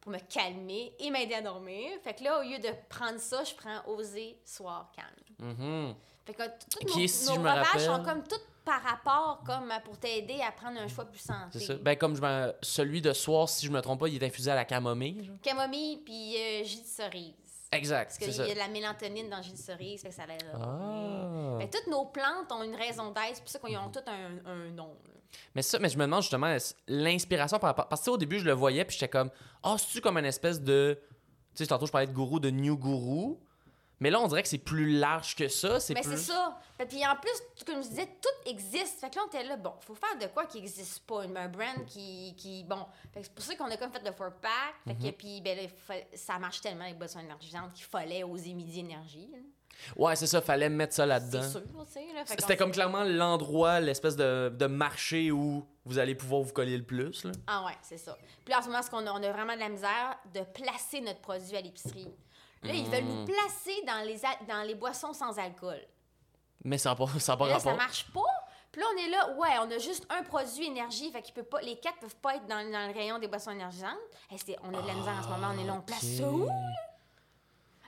Speaker 2: pour me calmer et m'aider à dormir. Fait que là, au lieu de prendre ça, je prends osé soir, calme.
Speaker 3: Mhm.
Speaker 2: Fait que tous
Speaker 3: Qui
Speaker 2: nos,
Speaker 3: est, si
Speaker 2: nos
Speaker 3: je me
Speaker 2: breuvages
Speaker 3: rappelle-
Speaker 2: sont comme tout par rapport, comme euh, pour t'aider à prendre un choix plus santé.
Speaker 3: C'est ça. Ben, comme je me... celui de soir, si je me trompe pas, il est infusé à la camomille. genre.
Speaker 2: Camomille puis euh, jus de cerise.
Speaker 3: Exact,
Speaker 2: Parce qu'il y a de la mélatonine dans le jus de cerise, fait que ça dormir.
Speaker 3: Ah.
Speaker 2: Que toutes nos plantes ont une raison d'être, c'est pour ça qu'ils ont toutes un, un nom. là.
Speaker 3: Mais ça, mais je me demande justement l'inspiration par rapport. Parce que au début, je le voyais, puis j'étais comme, ah, c'est-tu comme une espèce de. Tu sais, tantôt, je parlais de gourou, de new gourou. Mais là, on dirait que c'est plus large que ça. C'est
Speaker 2: Mais
Speaker 3: plus.
Speaker 2: c'est ça. Puis en plus, comme je disais, tout existe. Fait que là, on était là, bon, faut faire de quoi qui n'existe pas. Un brand qui. qui bon. Fait que c'est pour ça qu'on a comme fait le four pack. Fait
Speaker 3: Mm-hmm.
Speaker 2: que, puis, ben là, fa- ça marche tellement les boissons énergisantes qu'il fallait oser midi énergie. là.
Speaker 3: Ouais, c'est ça, fallait mettre ça là-dedans.
Speaker 2: C'est sûr, tu sais. là. Fait qu'on
Speaker 3: C'était comme clairement l'endroit, l'espèce de, de marché où vous allez pouvoir vous coller le plus. Là.
Speaker 2: Ah ouais, c'est ça. Puis là, en ce moment, ce qu'on a, on a vraiment de la misère de placer notre produit à l'épicerie. Là, ils veulent nous placer dans les, dans les boissons sans alcool.
Speaker 3: Mais ça n'a pas, ça pas
Speaker 2: Mais là, ça
Speaker 3: rapport.
Speaker 2: marche pas. Puis là, on est là, ouais, on a juste un produit énergie, fait qu'il peut pas, les quatre peuvent pas être dans, dans le rayon des boissons énergisantes. Hey, c'est- on a de la misère en ce moment, on est là, on place ça où?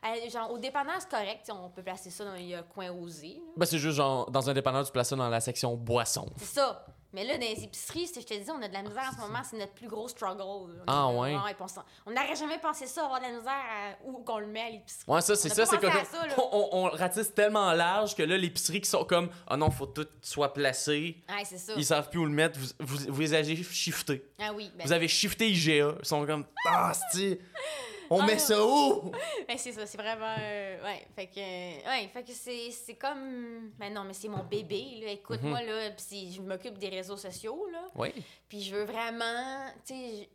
Speaker 2: Euh, genre, au dépanneur, c'est correct, on peut placer ça dans le coin osé.
Speaker 3: Ben, c'est juste genre, dans un dépanneur, tu places ça dans la section boisson.
Speaker 2: C'est ça. Mais là, dans les épiceries, c'est- je te dis, on a de la misère en ce moment, c'est notre plus gros struggle. là.
Speaker 3: Ah, ouais.
Speaker 2: on n'aurait jamais pensé ça, avoir de la misère à- où qu'on le met à l'épicerie.
Speaker 3: Ouais, ça, c'est ça, c'est que
Speaker 2: ça,
Speaker 3: on, on, on ratisse tellement large que là, l'épicerie qui sont comme, ah non, faut tout soit placé.
Speaker 2: Ouais, c'est ça.
Speaker 3: Ils savent plus où le mettre. Vous, vous, vous les avez shifté.
Speaker 2: Ah oui. ben,
Speaker 3: Vous avez shifté IGA. Ils sont comme, ah, c'est On
Speaker 2: Ah,
Speaker 3: met ça où?
Speaker 2: Ben, c'est ça, c'est vraiment. euh, ouais, fait que. euh, ouais, fait que c'est, comme. Ben non, mais c'est mon bébé, là. Écoute,
Speaker 3: Mhm.
Speaker 2: là, c'est- je m'occupe des réseaux sociaux, là.
Speaker 3: Oui.
Speaker 2: Puis je veux vraiment. Tu sais,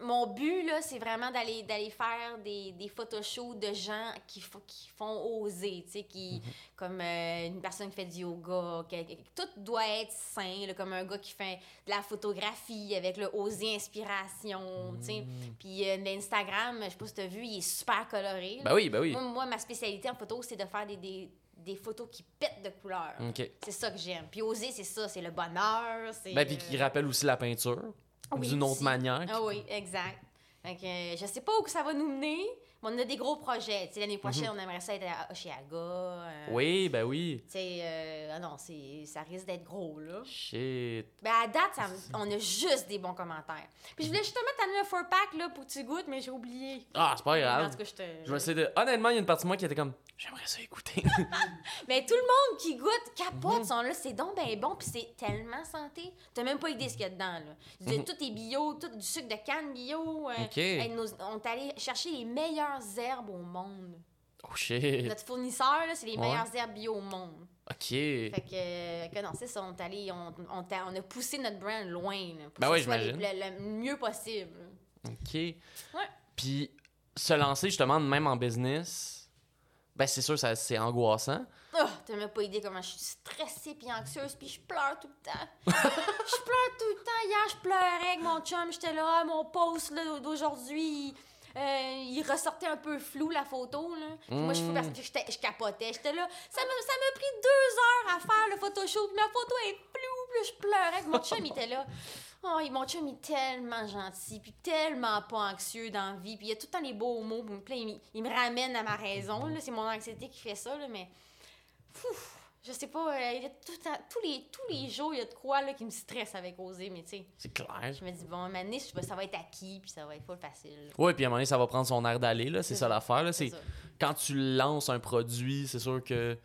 Speaker 2: mon but, là, c'est vraiment d'aller, d'aller faire des, des photoshoots de gens qui, fo- qui font oser, tu sais, qui. Comme euh, une personne qui fait du yoga. que- tout doit être sain, là, comme un gars qui fait de la photographie avec le oser inspiration, tu sais. Puis euh, l'Instagram, je sais pas si tu as vu, il est super coloré. là.
Speaker 3: Ben oui, ben oui.
Speaker 2: Moi, moi, ma spécialité en photo, c'est de faire des, des, des photos qui pètent de couleurs. C'est ça que j'aime. Puis oser, c'est ça, c'est le bonheur. C'est,
Speaker 3: Ben, puis
Speaker 2: euh,
Speaker 3: qui rappelle aussi la peinture.
Speaker 2: Oui,
Speaker 3: D'une autre manière.
Speaker 2: Ah oui, exact. Que, euh, je sais pas où que ça va nous mener, mais on a des gros projets. L'année prochaine, on aimerait ça être à Oshiaga. euh,
Speaker 3: Mhm. Oui, ben oui.
Speaker 2: Euh, ah non, ça risque d'être gros, là.
Speaker 3: Shit.
Speaker 2: Ben, à date, ça on a juste des bons commentaires. Puis je voulais justement t'amener un four-pack, là, pour que tu goûtes, mais j'ai oublié.
Speaker 3: Ah, c'est pas
Speaker 2: En
Speaker 3: grave.
Speaker 2: tout cas, je te...
Speaker 3: Je de. Honnêtement, il y a une partie de moi qui était comme. J'aimerais ça écouter.
Speaker 2: Mais tout le monde qui goûte capote
Speaker 3: Mhm.
Speaker 2: sont là, c'est donc bien bon, puis c'est tellement santé. T'as même pas idée ce qu'il y a dedans, là.
Speaker 3: Mhm.
Speaker 2: Tout est bio, tout du sucre de canne bio. euh,
Speaker 3: Ok.
Speaker 2: nos- on est allé chercher les meilleures herbes au monde.
Speaker 3: oh shit.
Speaker 2: Notre fournisseur, c'est les
Speaker 3: Ouais.
Speaker 2: meilleures herbes bio au monde.
Speaker 3: Ok.
Speaker 2: Fait que, euh, que non, c'est ça, on est allé, on, on, on a poussé notre brand loin, là, pour
Speaker 3: Ben ouais,
Speaker 2: soit
Speaker 3: j'imagine.
Speaker 2: le, le mieux possible.
Speaker 3: Ok. Puis se lancer justement même en business, ben c'est sûr, ça, c'est angoissant.
Speaker 2: Oh, t'as même pas idée comment je suis stressée puis anxieuse puis je pleure tout le temps. je pleure tout le temps. Hier, je pleurais avec mon chum. J'étais là, ah, mon post d'aujourd'hui, euh, il ressortait un peu flou la photo. Là. Moi, je fais parce que je capotais. J'étais là, ça m'a ça pris deux heures à faire le photoshoot. Ma photo est floue. Puis je pleurais mon chum. Était là. Oh, mon chum est tellement gentil, puis tellement pas anxieux dans la vie, puis il a tout le temps les beaux mots, il, me ramène à ma raison, c'est mon anxiété qui fait ça, là, mais je sais pas, euh, il y a tout le temps- tous, les, tous les jours, il y a de quoi là, qui me stresse avec Oser, mais tu sais,
Speaker 3: C'est clair.
Speaker 2: je me dis, bon, pas, ça va être acquis, puis ça va être pas facile.
Speaker 3: Ouais, puis à un moment donné, ça va prendre son air d'aller, là. C'est ça
Speaker 2: ça.
Speaker 3: l'affaire, là.
Speaker 2: C'est
Speaker 3: quand tu lances un produit, c'est sûr que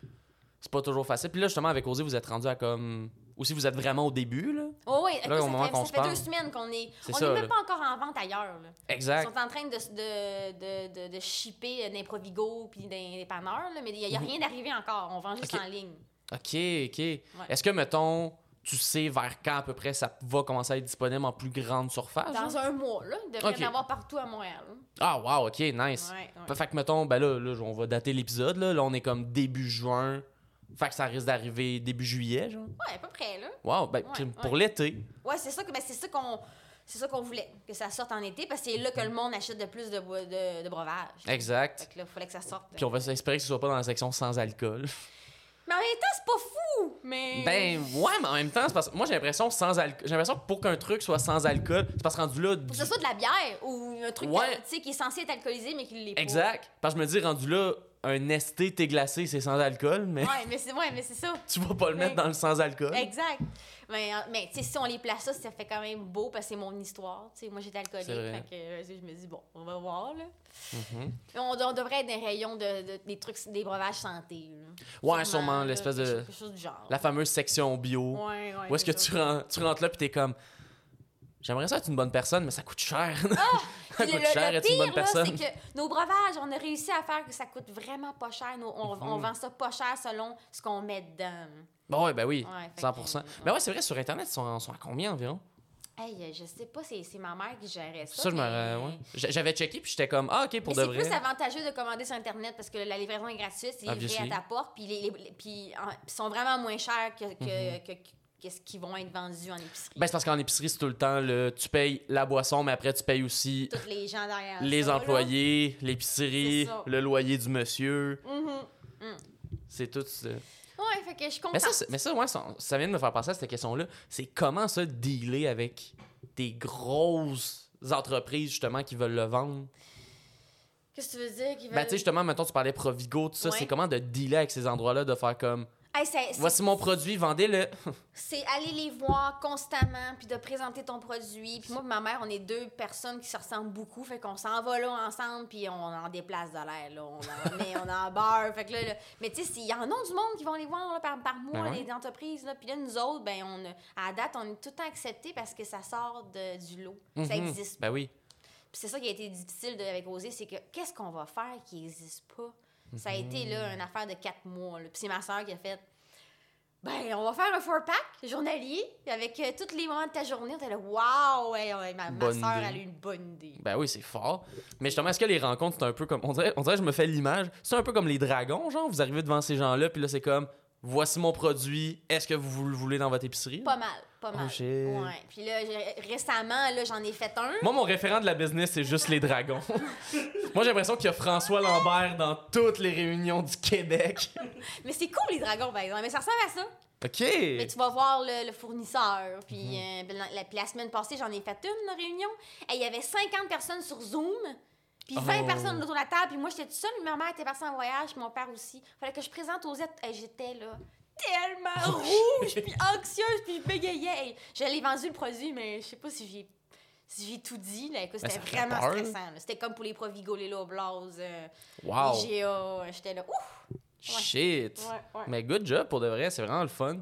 Speaker 3: c'est pas toujours facile. Puis là, justement, avec Osé, vous êtes rendu à comme. Ou si vous êtes vraiment au début, là.
Speaker 2: Oh, oui,
Speaker 3: Là, au
Speaker 2: ça,
Speaker 3: moment
Speaker 2: fait, ça
Speaker 3: se
Speaker 2: fait
Speaker 3: parle.
Speaker 2: deux semaines qu'on est. On n'est même pas encore en vente ailleurs. Là. Ils
Speaker 3: Exact.
Speaker 2: sont en train de, de, de, de, de shipper d'Improvigo puis des dépanneurs, là, mais il n'y a, rien d'arrivé encore. On vend juste en ligne.
Speaker 3: Ok, ok. Est-ce que, mettons, tu sais vers quand à peu près ça va commencer à être disponible en plus grande surface?
Speaker 2: Dans un mois, là. Il devrait y en avoir partout à Montréal. là.
Speaker 3: Ah, wow, ok, nice.
Speaker 2: Ouais, ouais.
Speaker 3: Fait que, mettons, ben là, là, on va dater l'épisode, là. Là, on est comme début juin. Fait que ça risque d'arriver début juillet, genre.
Speaker 2: Ouais, à peu près, là.
Speaker 3: Wow, ben,
Speaker 2: Ouais,
Speaker 3: pour
Speaker 2: ouais.
Speaker 3: l'été.
Speaker 2: Ouais, c'est ça que ben, c'est ça qu'on c'est ça qu'on voulait, que ça sorte en été parce que c'est là que le monde achète de plus de, de, de breuvages.
Speaker 3: Exact.
Speaker 2: Fait que là, il fallait que ça sorte.
Speaker 3: Puis on va s'espérer que ce soit pas dans la section sans alcool.
Speaker 2: Mais en même temps, c'est pas fou, mais
Speaker 3: Ben, ouais, mais en même temps, c'est parce que moi, j'ai l'impression sans alcool. J'ai l'impression que pour qu'un truc soit sans alcool, c'est parce que rendu là.
Speaker 2: Faut que
Speaker 3: du-
Speaker 2: ce soit de la bière ou un truc
Speaker 3: Ouais.
Speaker 2: sais qui est censé être alcoolisé mais qui l'est pas.
Speaker 3: Exact. Parce que je me dis, rendu là, un ST thé glacé, c'est sans alcool, mais
Speaker 2: Ouais, mais c'est ouais, mais c'est ça.
Speaker 3: tu vas pas le mettre dans le sans alcool.
Speaker 2: Exact. Mais, euh, mais tu sais, si on les place ça, ça fait quand même beau parce que c'est mon histoire. Tu sais, moi, j'étais alcoolique. Fait que euh, je me dis, bon, on va voir, là.
Speaker 3: Mhm.
Speaker 2: On, on devrait être les rayons de, de- des trucs, des breuvages santé. là.
Speaker 3: Ouais, sûrement,
Speaker 2: là,
Speaker 3: l'espèce de-
Speaker 2: Quelque chose du genre.
Speaker 3: La fameuse section bio.
Speaker 2: Ouais, ouais.
Speaker 3: Où est-ce que tu, rentres, tu rentres là, puis t'es comme. J'aimerais ça être une bonne personne, mais ça coûte cher. ça
Speaker 2: Puis
Speaker 3: coûte
Speaker 2: le,
Speaker 3: cher
Speaker 2: le
Speaker 3: être une bonne personne.
Speaker 2: c'est que nos breuvages, on a réussi à faire que ça coûte vraiment pas cher. Nos- on, on
Speaker 3: Mhm.
Speaker 2: vend ça pas cher selon ce qu'on met dedans.
Speaker 3: Bon, ouais, ben oui,
Speaker 2: Ouais, fait
Speaker 3: 100%.
Speaker 2: que,
Speaker 3: Mais ouais, c'est vrai, sur Internet, ils sont, sont à combien environ?
Speaker 2: Hey, euh, je sais pas, c'est c'est ma mère qui gérait ça.
Speaker 3: Ça, je me.
Speaker 2: mais-
Speaker 3: ouais. J- J'avais checké, puis j'étais comme, ah, ok, pour
Speaker 2: Mais
Speaker 3: de
Speaker 2: c'est
Speaker 3: vrai.
Speaker 2: plus avantageux de commander sur Internet parce que la livraison est gratuite, c'est livré
Speaker 3: Obviously.
Speaker 2: à ta porte, puis ils sont vraiment moins chers que,
Speaker 3: Mhm.
Speaker 2: que ce qui vont être vendus en épicerie.
Speaker 3: Ben, c'est parce qu'en épicerie, c'est tout le temps, le, tu payes la boisson, mais après, tu payes aussi
Speaker 2: Tous les gens derrière
Speaker 3: les
Speaker 2: ça,
Speaker 3: employés, l'épicerie, le loyer du monsieur.
Speaker 2: Mhm.
Speaker 3: C'est tout. ça.
Speaker 2: Ouais, fait que je contente.
Speaker 3: Mais ça, mais ça, ouais, ça, ça vient de me faire penser à cette question-là. C'est comment ça dealer avec des grosses entreprises, justement, qui veulent le vendre?
Speaker 2: Qu'est-ce que tu veux dire? qu'ils
Speaker 3: Ben, tu sais,
Speaker 2: veulent-
Speaker 3: justement, mettons, tu parlais Provigo, tout ça.
Speaker 2: Ouais.
Speaker 3: C'est comment de dealer avec ces endroits-là, de faire comme,
Speaker 2: Hey,
Speaker 3: voici mon produit, vendez-le.
Speaker 2: C'est aller les voir constamment, puis de présenter ton produit. Puis moi et ma mère, on est deux personnes qui se ressemblent beaucoup, fait qu'on s'en va là ensemble, puis on en déplace de l'air, là. On en met, on en beurre, fait que là... là- Mais tu sais, il y en a du monde qui vont les voir là, par, par mois,
Speaker 3: Ben ouais.
Speaker 2: les entreprises, là. Puis là, nous autres, ben on à la date, on est tout le temps acceptés parce que ça sort de, du lot. Ça
Speaker 3: Mhm.
Speaker 2: existe
Speaker 3: Ben oui.
Speaker 2: Puis c'est ça qui a été difficile de- avec Osée, c'est que qu'est-ce qu'on va faire qui n'existe pas? Ça a été là, une affaire de quatre mois. là. Puis c'est ma soeur qui a fait Ben, on va faire un four-pack journalier avec euh, tous les moments de ta journée. On était là, waouh! Ouais, ouais, ma, ma soeur,
Speaker 3: idée.
Speaker 2: elle a eu une bonne idée.
Speaker 3: Ben oui, c'est fort. Mais justement, est-ce que les rencontres, c'est un peu comme. On dirait, on dirait je me fais l'image. C'est un peu comme les dragons, genre. Vous arrivez devant ces gens-là, puis là, c'est comme. Voici mon produit. Est-ce que vous le voulez dans votre épicerie?
Speaker 2: Pas mal, pas
Speaker 3: Oh,
Speaker 2: mal. Ouais. Puis là, récemment, là, j'en ai fait un.
Speaker 3: Moi, mon référent de la business, c'est juste les dragons. Moi, j'ai l'impression qu'il y a François Lambert dans toutes les réunions du Québec.
Speaker 2: Mais c'est cool, les dragons, par exemple. Mais ça ressemble à ça.
Speaker 3: OK.
Speaker 2: Mais tu vas voir le, le fournisseur. Puis, euh, ben, la, la- puis la semaine passée, j'en ai fait une réunion. Et il y avait 50 personnes sur Zoom. Puis 20
Speaker 3: Oh.
Speaker 2: personnes autour de la table. Puis moi, j'étais toute seule. mais Ma mère était partie en voyage. Puis mon père aussi. Fallait que je présente aux aides. Hey, J'étais là tellement rouge, puis anxieuse, puis je bégayais. Hey, J'allais vendu le produit, mais je sais pas si j'ai si j'ai tout dit. Là. Écoute,
Speaker 3: Ben,
Speaker 2: c'était vraiment stressant. C'était comme pour les Provigo, les Loblaws, euh,
Speaker 3: Wow.
Speaker 2: IGA. J'étais là, ouf!
Speaker 3: Shit.
Speaker 2: Ouais, ouais.
Speaker 3: Mais good job pour de vrai, c'est vraiment le fun.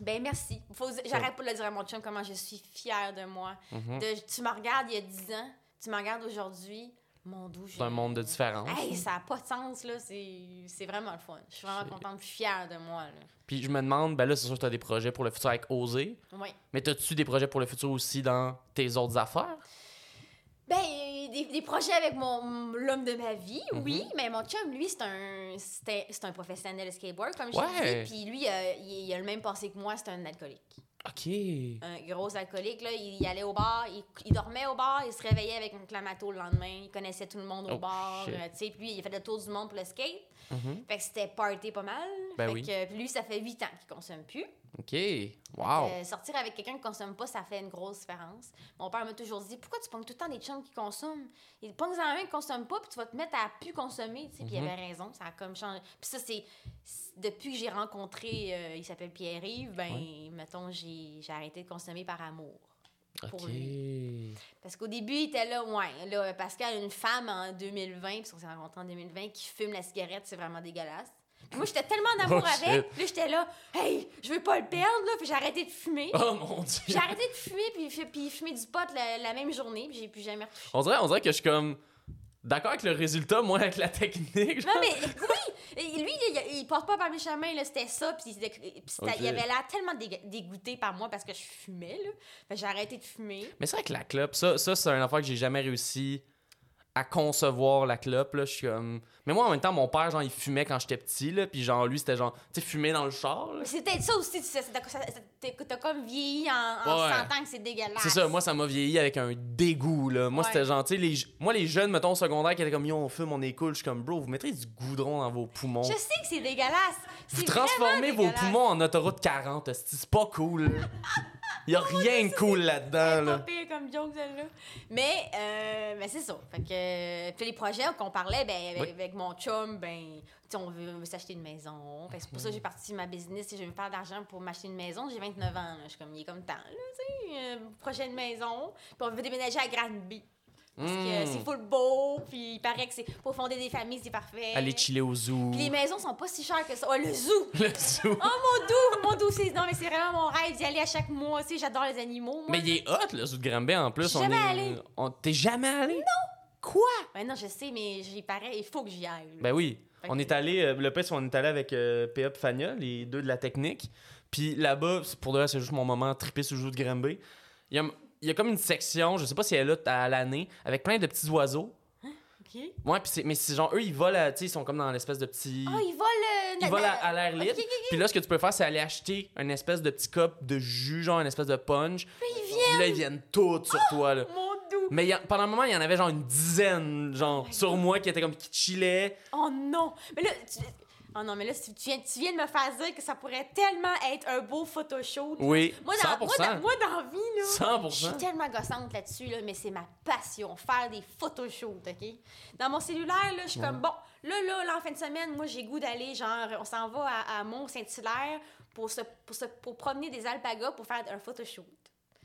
Speaker 2: Ben merci. Faut, j'arrête pas de le dire à mon chum comment je suis fière de moi.
Speaker 3: Mhm.
Speaker 2: De, tu me regardes il y a 10 ans, tu me regardes aujourd'hui, mon doux.
Speaker 3: C'est un monde de différence.
Speaker 2: Hey, ça n'a pas de sens, là. C'est, vraiment le fun. Je suis vraiment contente, puis fière de moi, là.
Speaker 3: Puis je me demande, ben là, c'est sûr que tu as des projets pour le futur avec Oser.
Speaker 2: Oui.
Speaker 3: Mais as-tu des projets pour le futur aussi dans tes autres affaires?
Speaker 2: Ben, des, des projets avec mon, l'homme de ma vie,
Speaker 3: Mhm.
Speaker 2: oui, mais mon chum, lui, c'est un, un professionnel de skateboard, comme
Speaker 3: Ouais.
Speaker 2: je dis. Puis lui, euh, il, il a le même passé que moi, c'est un alcoolique.
Speaker 3: OK.
Speaker 2: un gros alcoolique. Là, il, il allait au bar, il, il dormait au bar, il se réveillait avec un clamato le lendemain. Il connaissait tout le monde au
Speaker 3: Oh,
Speaker 2: bar. euh, tu sais, puis lui, il a fait le tour du monde pour le skate.
Speaker 3: Mhm.
Speaker 2: Fait que c'était party pas mal.
Speaker 3: Ben
Speaker 2: fait
Speaker 3: oui.
Speaker 2: que, puis lui, ça fait 8 ans qu'il consomme plus.
Speaker 3: OK. Wow.
Speaker 2: Euh, sortir avec quelqu'un qui consomme pas, ça fait une grosse différence. Mon père m'a toujours dit Pourquoi tu pognes tout le temps des chums qui consomment? Il pognes en un qui consomme pas, puis tu vas te mettre à plus consommer. tu sais. Puis il
Speaker 3: Mhm.
Speaker 2: avait raison, ça a comme changé. Puis ça, c'est. Depuis que j'ai rencontré, euh, il s'appelle Pierre-Yves, ben, mettons, j'ai arrêté de consommer par amour. pour
Speaker 3: OK.
Speaker 2: Parce qu'au début, il était là, ouais, là, Pascal, une femme en 2020, parce qu'on s'est rencontrés en 2020, qui fume la cigarette, c'est vraiment dégueulasse. Moi, j'étais tellement en amour
Speaker 3: Oh,
Speaker 2: avec, là, j'étais là, hey, je veux pas le perdre, là, puis j'ai arrêté de fumer.
Speaker 3: Oh mon dieu.
Speaker 2: J'ai arrêté de fumer, puis, puis fumer du pot la, la même journée, puis j'ai plus jamais retouché.
Speaker 3: On dirait, on dirait que je suis comme d'accord avec le résultat, moi avec la technique. genre.
Speaker 2: Non, mais oui! Lui, il, il passe pas par mes chemins, là, c'était ça, puis il avait l'air tellement dégoûté par moi parce que je fumais, là. J'ai arrêté de fumer.
Speaker 3: Mais c'est vrai que la clope, ça, ça c'est un affaire que j'ai jamais réussi à concevoir la clope. Là. Je suis comme. Mais moi, en même temps, mon père, genre, il fumait quand j'étais petit, là. Puis genre, lui, c'était genre, tu sais, fumer dans le char, là.
Speaker 2: Mais c'est peut-être ça aussi, tu sais, t'as- comme vieilli en, en
Speaker 3: Ouais.
Speaker 2: sentant que c'est dégueulasse.
Speaker 3: C'est ça, moi, ça m'a vieilli avec un dégoût, là. Moi,
Speaker 2: Ouais.
Speaker 3: c'était genre, tu sais, les... moi, les jeunes, mettons, au secondaire, qui étaient comme, yo, on fume, on est cool. Je suis comme, bro, vous mettrez du goudron dans vos poumons.
Speaker 2: Je sais que c'est dégueulasse.
Speaker 3: Vous transformez vos poumons en autoroute 40, esti, c'est pas cool. là. Y a rien de cool là-dedans,
Speaker 2: C'est
Speaker 3: là.
Speaker 2: pire comme joke, celle-là. Mais, euh, mais c'est ça. Fait que, puis les projets qu'on parlait, ben, avec,
Speaker 3: Oui.
Speaker 2: avec mon chum, ben, on veut, on veut s'acheter une maison. Fait que c'est pour ça que j'ai parti ma business. Si je veux faire d'argent pour m'acheter une maison, j'ai 29 ans. là. Je suis comme, il est comme temps, là, tu sais, euh, de maison. Puis on veut déménager à Granby. Parce que
Speaker 3: Mm.
Speaker 2: c'est full beau, puis il paraît que c'est pour fonder des familles, c'est parfait.
Speaker 3: Aller chiller au zoo.
Speaker 2: Puis les maisons sont pas si chères que ça. Ouais, le zoo!
Speaker 3: Le zoo.
Speaker 2: Oh mon doux, mon doux, c'est non mais c'est vraiment mon rêve d'y aller à chaque mois. Tu sais, j'adore les animaux. Moi.
Speaker 3: Mais il est hot, le zoo de Granby, en plus. On
Speaker 2: jamais
Speaker 3: est...
Speaker 2: allée.
Speaker 3: on- T'es jamais allé? Non! Quoi?
Speaker 2: Ben non, je sais, mais j'ai pareil, il faut que j'y aille.
Speaker 3: Ben oui. On est allé, euh, le qu'on est allé avec euh, PA et Fania, les deux de la technique. Puis là-bas, pour de vrai, c'est juste mon moment trippé sur le jeu de Granby. Il y a, il y a comme une section, je sais pas si elle est là à l'année, avec plein de petits oiseaux.
Speaker 2: OK.
Speaker 3: Ouais, puis c'est, mais c'est genre, eux, ils volent, tu sais, ils sont comme dans l'espèce de petit.
Speaker 2: Ah, il vole. euh,
Speaker 3: Ils volent à, l'air libre. Puis là, ce que tu peux faire, c'est aller acheter une espèce de petit cup de jus, genre une espèce de punch.
Speaker 2: Puis ils
Speaker 3: Puis
Speaker 2: viennent.
Speaker 3: là, ils viennent tous sur toi, là.
Speaker 2: Mon doux.
Speaker 3: Mais y a- pendant un moment, il y en avait genre une dizaine, genre, sur
Speaker 2: God.
Speaker 3: moi, qui étaient comme, qui chillaient.
Speaker 2: Oh non. Mais là, tu... Oh non, mais là, tu tu viens, tu viens de me faire dire que ça pourrait tellement être un beau photoshoot.
Speaker 3: Oui,
Speaker 2: Moi, dans,
Speaker 3: 100%.
Speaker 2: moi, dans, moi, dans la vie, là.
Speaker 3: 100%.
Speaker 2: Je suis tellement gossante là-dessus, là, mais c'est ma passion, faire des photoshoots, OK? Dans mon cellulaire, là, je suis comme, bon, là, là, là, en fin de semaine, moi, j'ai goût d'aller, genre, on s'en va à, à Mont-Saint-Hilaire pour, se, pour, se, pour promener des alpagas pour faire un photoshoot.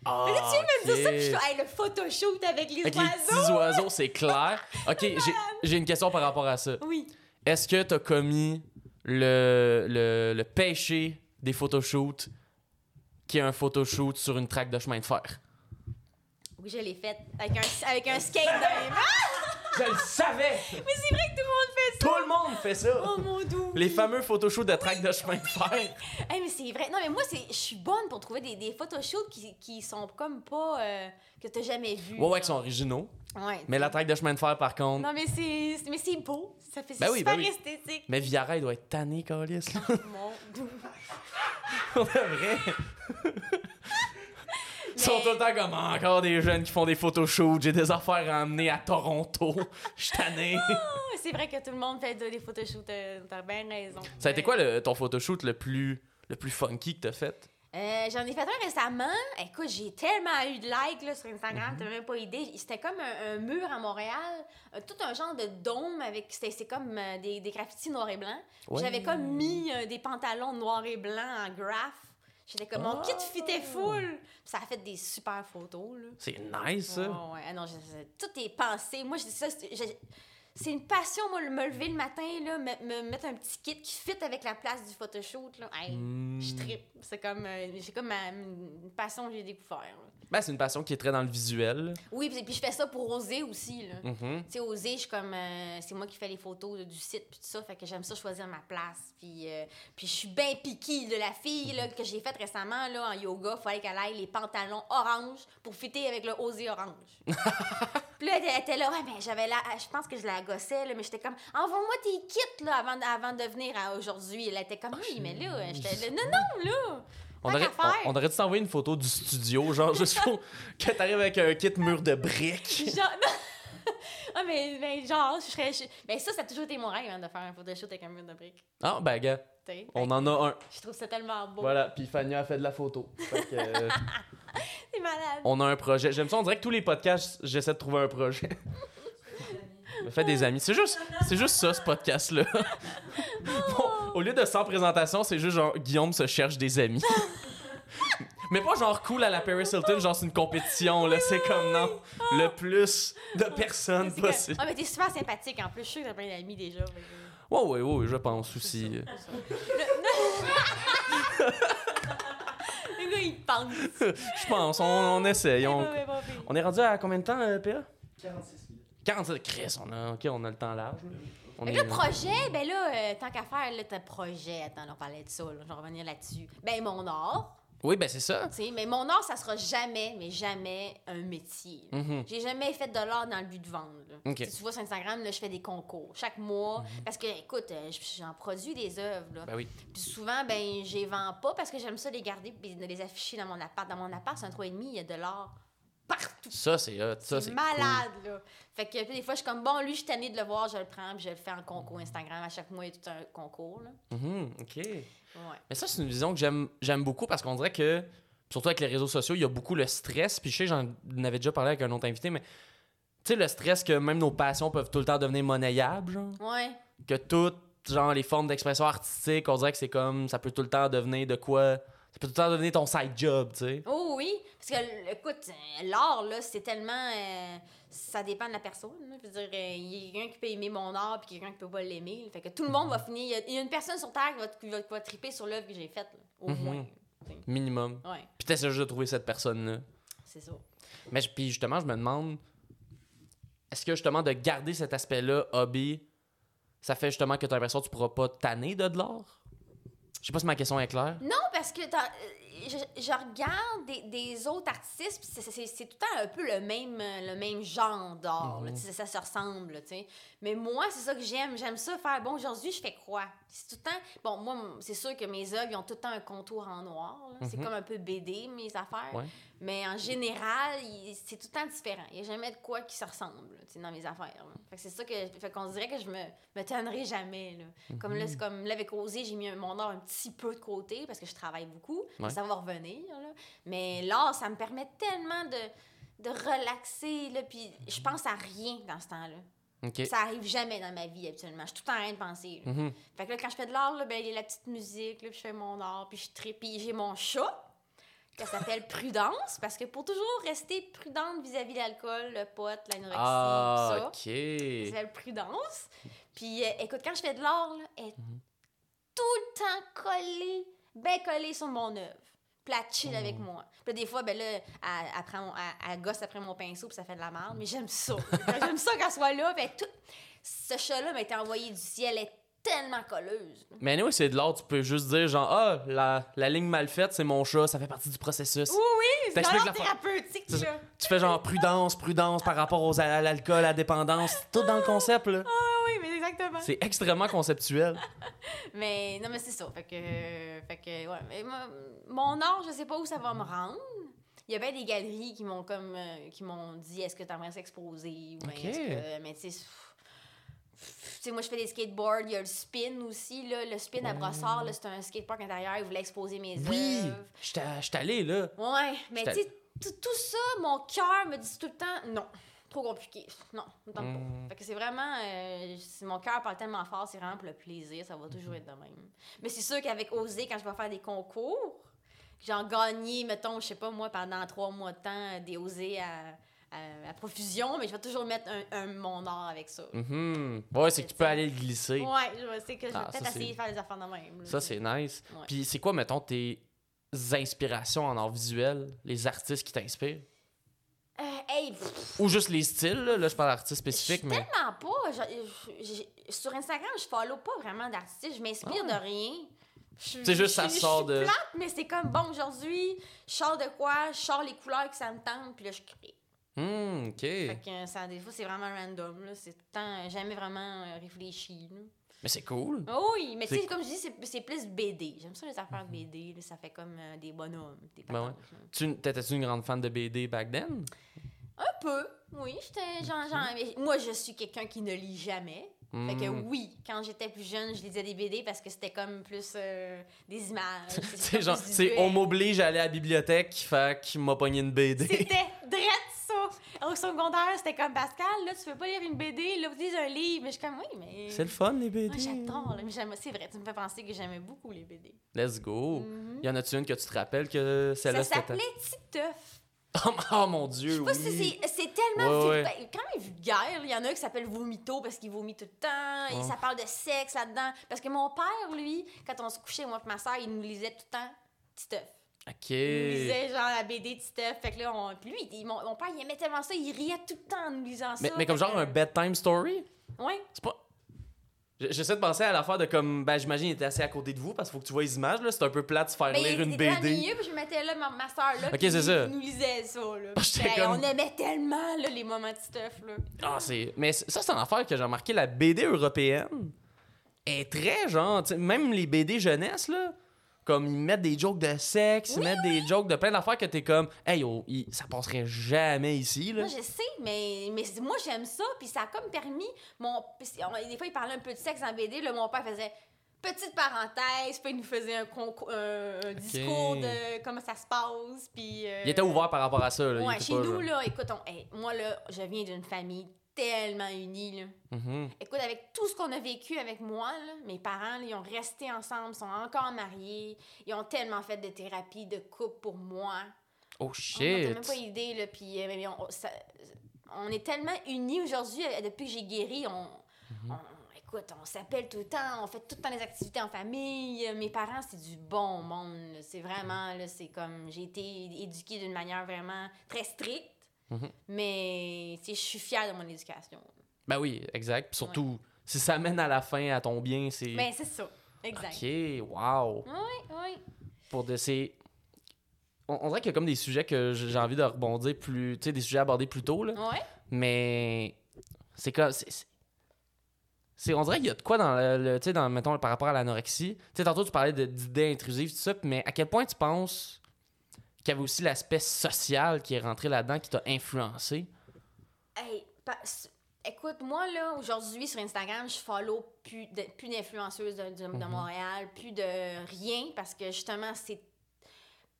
Speaker 3: Ah,
Speaker 2: Mais là, tu viens de me dire ça, puis je suis, hey, le photoshoot avec les
Speaker 3: Avec les
Speaker 2: oiseaux.
Speaker 3: petits oiseaux, c'est clair. Ok, j'ai- une question par rapport à ça.
Speaker 2: Oui.
Speaker 3: Est-ce que t'as commis le, le, le péché des photoshoots qui est un photoshoot sur une traque de chemin de fer?
Speaker 2: que je l'ai faite avec un, avec un skate dans.
Speaker 3: Je le savais!
Speaker 2: Mais c'est vrai que tout le monde fait ça.
Speaker 3: Tout le monde fait ça!
Speaker 2: Oh mon doux.
Speaker 3: Les fameux photoshoots de track de chemin de fer.
Speaker 2: Hey, mais c'est vrai. Non, mais moi, je suis bonne pour trouver des, des photoshoots qui, qui sont comme pas. euh, que t'as jamais vu.
Speaker 3: Ouais, ouais, qui sont originaux.
Speaker 2: Ouais.
Speaker 3: Mais la track de chemin de fer, par contre.
Speaker 2: Non, mais c'est, mais c'est beau. Ça fait
Speaker 3: Ben oui,
Speaker 2: super
Speaker 3: ben oui.
Speaker 2: esthétique.
Speaker 3: Mais Viara, il doit être tanné, Calis.
Speaker 2: Mon doux.
Speaker 3: De vrai. Ils sont tout le temps comme Ah, encore des jeunes qui font des photoshoots. J'ai des affaires à emmener à Toronto. Je suis tanné.
Speaker 2: Ah, c'est vrai que tout le monde fait de- des photoshoots. T'as, t'as bien raison.
Speaker 3: Ça a été quoi le- ton photoshoot le plus, le plus funky que t'as fait?
Speaker 2: Euh, j'en ai fait un récemment. Écoute, j'ai tellement eu de likes là, sur Instagram,
Speaker 3: Mhm.
Speaker 2: t'as même pas idée. C'était comme un, un mur à Montréal, euh, tout un genre de dôme avec. C'était c'est comme euh, des, des graffitis noirs et
Speaker 3: Ouais.
Speaker 2: J'avais comme mis euh, des pantalons noirs et blancs en graph. J'étais comme, mon
Speaker 3: Ah.
Speaker 2: kit fitait full. Puis ça a fait des super photos, là.
Speaker 3: C'est nice, ça.
Speaker 2: Ouais, ouais. Ah non, je- je- tout est pensé. Moi, je dis ça, c'est je- c'est une passion, moi, de me lever le matin, là, me, me mettre un petit kit qui fit avec la place du photoshoot, là. Hey,
Speaker 3: Hmm.
Speaker 2: Je trippe. C'est comme, euh, j'ai comme ma- une passion que j'ai découvert. là.
Speaker 3: Ben, c'est une passion qui est très dans le visuel.
Speaker 2: Oui, puis, puis je fais ça pour oser aussi, là.
Speaker 3: Mhm.
Speaker 2: Tu sais, oser, je suis comme. euh, c'est moi qui fais les photos du site, puis tout ça. Fait que j'aime ça choisir ma place. Puis, euh, puis je suis bien piquée de la fille là, que j'ai faite récemment là, en yoga. Fallait qu'elle aille les pantalons orange pour fitter avec le osé orange. puis là, elle, était là, ouais, mais j'avais là. Je pense que je la gossais, là, mais j'étais comme, envoie-moi tes kits là, avant, avant de venir aujourd'hui. Elle était comme, oui, mais là, j'étais là, non, non, là.
Speaker 3: On aurait,
Speaker 2: qu'à faire?
Speaker 3: on, on aurait dû t'envoyer une photo du studio, genre juste pour que t'arrives avec un kit mur de briques.
Speaker 2: Genre, ah, mais, mais genre, je serais. je- Ben, ça, ça a toujours été mon rêve, hein, de faire un photoshoot avec un mur de briques.
Speaker 3: Ah, ben, gars, on en a un.
Speaker 2: Je trouve ça tellement beau.
Speaker 3: Voilà, puis Fania a fait de la photo. Que, euh,
Speaker 2: C'est malade.
Speaker 3: on a un projet. J'aime ça, on dirait que tous les podcasts, j'essaie de trouver un projet. Me fait des amis. C'est juste, c'est juste ça, ce podcast-là. Bon, au lieu de 100 présentations, c'est juste genre Guillaume se cherche des amis. Mais pas genre cool à la Paris Hilton, genre c'est une compétition, là. C'est comme non. Le plus de personnes
Speaker 2: que-
Speaker 3: possible.
Speaker 2: Ah, mais t'es super sympathique en plus. Je suis sûr que t'as plein d'amis déjà. fait que-
Speaker 3: Ouais, ouais, ouais, je pense aussi.
Speaker 2: Le gars, il pense.
Speaker 3: Je pense, on, on essaye. On, on est rendu à combien de temps, euh, PA 46 minutes. 46 Chris, on a, ok, on a le temps large. là. On est-
Speaker 2: le projet, ben là, euh, tant qu'à faire, là, t'as projet. Attends, on parlait de ça, là, je vais revenir là-dessus. Ben, mon art,
Speaker 3: Oui, ben c'est ça.
Speaker 2: mais mon art, ça sera jamais, mais jamais un métier. là.
Speaker 3: Mhm.
Speaker 2: J'ai jamais fait de l'art dans le but de vendre. là.
Speaker 3: Ok.
Speaker 2: Tu vois sur Instagram, là, je fais des concours chaque mois. Parce que, écoute, euh, j'en produis des œuvres. là.
Speaker 3: Ben oui.
Speaker 2: Puis souvent, ben, je les vends pas parce que j'aime ça les garder et de les afficher dans mon appart. Dans mon appart, c'est un 3,5, il y a de l'art partout.
Speaker 3: Ça, c'est hot. Ça,
Speaker 2: C'est
Speaker 3: c'est
Speaker 2: malade, là. Fait que des fois, je suis comme, bon, lui, je suis tannée de le voir, je le prends, puis je le fais en concours Instagram. À chaque mois, il y a tout un concours, là.
Speaker 3: Mhm, ok.
Speaker 2: Ouais.
Speaker 3: Mais ça, c'est une vision que j'aime, beaucoup parce qu'on dirait que, surtout avec les réseaux sociaux, il y a beaucoup le stress. Puis je sais, j'en avais déjà parlé avec un autre invité, mais tu sais, le stress que même nos passions peuvent tout le temps devenir monnayables, genre.
Speaker 2: Ouais.
Speaker 3: Que toutes, genre, les formes d'expression artistique, on dirait que c'est comme, ça peut tout le temps devenir de quoi. Ça peut tout le temps devenir ton side job, tu sais.
Speaker 2: Oh oui, parce que, écoute, euh, l'art, là, c'est tellement... euh, ça dépend de la personne. là. Je veux dire, euh, il y a quelqu'un qui peut aimer mon art, puis quelqu'un qui peut pas l'aimer. Fait que tout le monde va finir... il y a- Il y, a une personne sur Terre qui va, qui va, qui va triper sur l'œuvre que j'ai faite, au
Speaker 3: Mhm.
Speaker 2: moins.
Speaker 3: Minimum.
Speaker 2: Ouais,
Speaker 3: Puis t'essaies juste de trouver cette personne-là.
Speaker 2: c'est ça.
Speaker 3: Mais puis justement, je me demande, est-ce que justement de garder cet aspect-là, hobby, ça fait justement que tu as l'impression que tu pourras pas tanner de de l'art? Je sais pas si ma question est claire.
Speaker 2: Non, parce que euh, je, je regarde des, des autres artistes, c'est- tout le temps un peu le même, le même genre d'art. sais, Ça, se ressemble, tu sais. Mais moi, c'est ça que j'aime. J'aime ça faire, bon, aujourd'hui, je fais quoi? C'est tout le temps... Bon, moi, c'est sûr que mes œuvres, ils ont tout le temps un contour en noir. C'est
Speaker 3: Mhm.
Speaker 2: comme un peu BD, mes affaires.
Speaker 3: Ouais.
Speaker 2: Mais en général, c'est tout le temps différent. Il n'y a jamais de quoi qui se ressemble sais, dans mes affaires. là. C'est ça que. Fait qu'on dirait que je me, me tannerai jamais. Là. Comme là, c'est comme là, avec Osé, j'ai mis mon art un petit peu de côté parce que je travaille beaucoup.
Speaker 3: Ouais.
Speaker 2: Ça va revenir. Là. Mais l'art, ça me permet tellement de, de relaxer. Là, puis je pense à rien dans ce temps-là. Ça arrive jamais dans ma vie, habituellement. Je suis tout le temps en train de penser. là.
Speaker 3: Mhm.
Speaker 2: Fait que là, quand je fais de l'art, là, ben, il y a la petite musique, là, puis je fais mon art, puis je tripe. Puis j'ai mon chat, qui s'appelle Prudence, parce que pour toujours rester prudente vis-à-vis de l'alcool, le pot, l'anorexie,
Speaker 3: Ah,
Speaker 2: tout ça.
Speaker 3: ok.
Speaker 2: Ça s'appelle Prudence. Puis euh, écoute, quand je fais de l'art, là, elle est
Speaker 3: Mhm.
Speaker 2: tout le temps collée, bien collée sur mon œuvre. Puis elle chill
Speaker 3: Oh.
Speaker 2: avec moi. Puis des fois, ben là, elle, elle, prend, elle, elle gosse après mon pinceau, puis ça fait de la merde. Mais j'aime ça. j'aime ça qu'elle soit là. Puis tout... Ce chat-là m'a été envoyé du ciel. Elle est tellement colleuse.
Speaker 3: Mais anyway, c'est de l'art, tu peux juste dire genre, ah, la, la ligne mal faite, c'est mon chat, ça fait partie du processus.
Speaker 2: Oui, oui, c'est
Speaker 3: T'expliques
Speaker 2: vraiment
Speaker 3: la fa-
Speaker 2: thérapeutique, là.
Speaker 3: Tu fais genre prudence, prudence par rapport aux, à l'alcool, à la dépendance, tout dans le concept, là.
Speaker 2: Ah oui, mais exactement.
Speaker 3: C'est extrêmement conceptuel.
Speaker 2: Mais non, mais c'est ça. Fait que, fait que ouais. Mais moi, mon art, je sais pas où ça va me rendre. Il y a bien des galeries qui m'ont comme euh, qui m'ont dit est-ce que tu aimerais s'exposer ou est-ce que mais tu sais sais moi je fais des skateboards, il y a le spin aussi là, le spin à brossard là, c'est un skatepark intérieur, ils voulaient exposer mes
Speaker 3: Oui,
Speaker 2: œuvres.
Speaker 3: j'étais j'étais allé, là.
Speaker 2: Ouais, mais tu sais tout, ça mon cœur me dit tout le temps non. Trop compliqué. Non, me tente pas. Fait que c'est vraiment. euh, si mon cœur parle tellement fort, c'est vraiment pour le plaisir. Ça va toujours être de même. Mais c'est sûr qu'avec Osé, quand je vais faire des concours, j'en gagné, mettons, je sais pas moi, pendant trois mois de temps, des Osé à, à, à profusion, mais je vais toujours mettre un, un- mon art avec ça.
Speaker 3: Mhm. Ouais, c'est que tu peux aller le glisser.
Speaker 2: Ouais, je sais que je vais
Speaker 3: Ah, ça,
Speaker 2: peut-être
Speaker 3: c'est-
Speaker 2: essayer de faire des affaires de même. là.
Speaker 3: Ça, c'est nice.
Speaker 2: Ouais.
Speaker 3: Puis c'est quoi, mettons, tes inspirations en art visuel, les artistes qui t'inspirent?
Speaker 2: Euh, hey,
Speaker 3: Ou juste les styles, là, Là, je parle d'artistes spécifiques,
Speaker 2: je
Speaker 3: mais...
Speaker 2: tellement pas. je- je- je- sur Instagram, je follow pas vraiment d'artistes. Je m'inspire
Speaker 3: Ah.
Speaker 2: de rien. Je-
Speaker 3: C'est juste, ça
Speaker 2: je- je
Speaker 3: sort
Speaker 2: suis
Speaker 3: de-
Speaker 2: plate, mais c'est comme, bon, aujourd'hui, je sors de quoi, je sors les couleurs que ça me tente, puis là, je crée.
Speaker 3: Hmm, OK.
Speaker 2: Fait que euh, ça, des fois, c'est vraiment random. C'est tout le temps, jamais vraiment euh, réfléchi, là.
Speaker 3: Mais c'est cool.
Speaker 2: Oh oui, mais tu
Speaker 3: C'est-
Speaker 2: sais, comme je dis, c'est- plus BD. J'aime ça, les affaires BD, là, ça fait comme euh, des bonhommes, des
Speaker 3: Ben ouais. Tu T'étais-tu une grande fan de BD back then?
Speaker 2: Un peu, oui. J'étais genre, moi, je suis quelqu'un qui ne lit jamais. Fait que
Speaker 3: Hmm.
Speaker 2: oui, quand j'étais plus jeune, je lisais des BD parce que c'était comme plus euh, des images.
Speaker 3: C'est genre, c'est on m'oblige à aller à la bibliothèque, fait qu'il m'a pogné une BD.
Speaker 2: C'était drette ça! Au secondaire, c'était comme Pascal, là, tu peux pas lire une BD, là, vous lisez un livre. Mais je suis comme, oui, mais.
Speaker 3: C'est le fun, les BD.
Speaker 2: Moi, j'adore, c'est vrai, tu me fais penser que j'aimais beaucoup les BD.
Speaker 3: Let's go.
Speaker 2: Mhm.
Speaker 3: Y en a-tu une que tu te rappelles que
Speaker 2: Ça
Speaker 3: celle-là, ta-
Speaker 2: s'appelait Titeuf.
Speaker 3: Oh, oh mon Dieu,
Speaker 2: Je sais pas
Speaker 3: oui.
Speaker 2: si c'est- tellement
Speaker 3: Ouais, ouais.
Speaker 2: quand même vulgaire. Il y en a un qui s'appelle Vomito parce qu'il vomit tout le temps. Et
Speaker 3: Ouais.
Speaker 2: ça parle de sexe là-dedans. Parce que mon père, lui, quand on se couchait, moi et ma soeur, il nous lisait tout le temps Titeuf.
Speaker 3: OK.
Speaker 2: Il lisait genre la BD Titeuf. Fait que là, on... Puis lui, il- mon, mon père, il aimait tellement ça. Il riait tout le temps en nous lisant ça.
Speaker 3: Mais, mais comme genre
Speaker 2: que-
Speaker 3: un bedtime story?
Speaker 2: Ouais.
Speaker 3: C'est pas... J'essaie de penser à l'affaire de comme... Ben, j'imagine il était assis à côté de vous parce qu'il faut que tu vois les images, là. C'est un peu plate de se faire
Speaker 2: Ben,
Speaker 3: lire une BD.
Speaker 2: milieu, puis je mettais là ma, ma soeur là.
Speaker 3: Ok,
Speaker 2: puis
Speaker 3: c'est
Speaker 2: il-
Speaker 3: ça.
Speaker 2: Nous lisait ça, là. Ben,
Speaker 3: comme-
Speaker 2: On aimait tellement, là, les moments de Titeuf, là.
Speaker 3: Ah, c'est... Mais ça, c'est une affaire que j'ai remarqué. La BD européenne est très genre... Même les BD jeunesse, là... Comme ils mettent des jokes de sexe, ils
Speaker 2: Oui,
Speaker 3: mettent des jokes de plein d'affaires que t'es comme... Hey, oh, il- ça passerait jamais ici, là.
Speaker 2: Moi, je sais, mais, mais c'est- moi, j'aime ça. Puis ça a comme permis. Mon, puis c'est- on- des fois, il parlait un peu de sexe en BD. Là, mon père faisait petite parenthèse. Puis il nous faisait un, concours- un, un discours de comment ça se passe. Puis. euh,
Speaker 3: Il était ouvert par rapport à ça, là. il
Speaker 2: Ouais,
Speaker 3: était
Speaker 2: chez
Speaker 3: pas,
Speaker 2: nous,
Speaker 3: genre-
Speaker 2: là, écoute, on- hey, moi, là, je viens d'une famille tellement unie, là.
Speaker 3: Mhm.
Speaker 2: Écoute, avec tout ce qu'on a vécu avec moi, là, mes parents, là, ils ont resté ensemble, sont encore mariés. Ils ont tellement fait de thérapie de couple pour moi.
Speaker 3: Oh
Speaker 2: On n'a
Speaker 3: shit!
Speaker 2: même pas idée, là. Puis, euh, on, ça- on est tellement unis aujourd'hui, euh, depuis que j'ai guéri, on,
Speaker 3: Mhm.
Speaker 2: on- écoute, on s'appelle tout le temps, on fait tout le temps des activités en famille. Mes parents, c'est du bon monde. C'est vraiment, c'est comme, j'ai été éduquée d'une manière vraiment très stricte.
Speaker 3: Mhm.
Speaker 2: Mais, je suis fière de mon éducation.
Speaker 3: Ben oui, exact. Puis surtout, si ça mène à la fin, à ton bien, c'est...
Speaker 2: Mais c'est ça, exact.
Speaker 3: Ok, wow.
Speaker 2: Oui, oui.
Speaker 3: Pour de ces... On, on dirait qu'il y a comme des sujets que j'ai envie de rebondir plus... Tu sais, des sujets abordés plus tôt, là.
Speaker 2: Ouais.
Speaker 3: Mais c'est comme... c'est- c'est- on dirait qu'il y a de quoi dans le... le- tu sais, dans, mettons, par rapport à l'anorexie. Tu sais, tantôt, tu parlais d'idées intrusives, tout ça, mais à quel point tu penses qu'il y avait aussi l'aspect social qui est rentré là-dedans, qui t'a influencé?
Speaker 2: Hey, pa- s- écoute, moi, là, aujourd'hui, sur Instagram, je follow plus de- plus d'influenceuses de, de- de
Speaker 3: Mhm.
Speaker 2: Montréal, plus de rien, parce que justement, c'est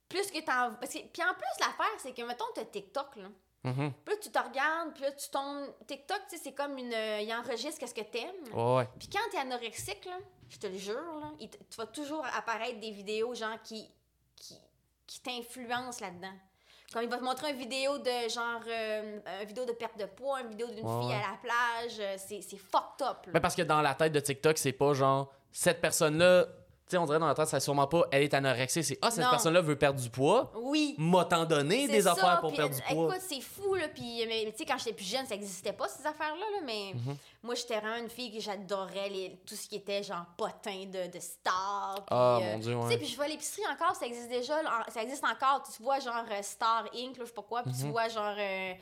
Speaker 2: plus que t'en... Parce que, puis en plus, l'affaire, c'est que, mettons, t'as TikTok, là. Puis là, tu te regardes, puis là, tu tombes... TikTok, tu sais, c'est comme une... euh, il enregistre qu'est-ce que t'aimes.
Speaker 3: Ouais.
Speaker 2: Puis quand t'es anorexique, là, je te le jure, là, il tu vas toujours apparaître des vidéos, genre, qui, qui, qui t'influencent là-dedans. Comme il va te montrer une vidéo de, genre, euh, une vidéo de perte de poids, une vidéo d'une
Speaker 3: Ouais,
Speaker 2: fille à la plage, euh, c'est fucked up, là.
Speaker 3: Ben parce que dans la tête de TikTok, c'est pas genre cette personne-là sais, on dirait dans la tête, c'est sûrement pas elle est anorexique, c'est ah, cette personne-là veut perdre du poids,
Speaker 2: Oui.
Speaker 3: m'a t'en donné des
Speaker 2: ça,
Speaker 3: affaires pour perdre du
Speaker 2: euh,
Speaker 3: poids.
Speaker 2: Écoute, c'est fou, là. Puis, mais, tu sais, quand j'étais plus jeune, ça existait pas, ces affaires-là, là. Mais
Speaker 3: Mhm.
Speaker 2: moi, j'étais vraiment une fille que j'adorais les- tout ce qui était genre potin de, de puis,
Speaker 3: Ah,
Speaker 2: euh,
Speaker 3: mon Dieu,
Speaker 2: Tu sais,
Speaker 3: ouais.
Speaker 2: puis je vois l'épicerie encore, ça existe déjà, là, ça existe encore. Tu vois, genre euh, Star Inc., là, je sais pas quoi, puis
Speaker 3: Mhm.
Speaker 2: tu vois, genre euh,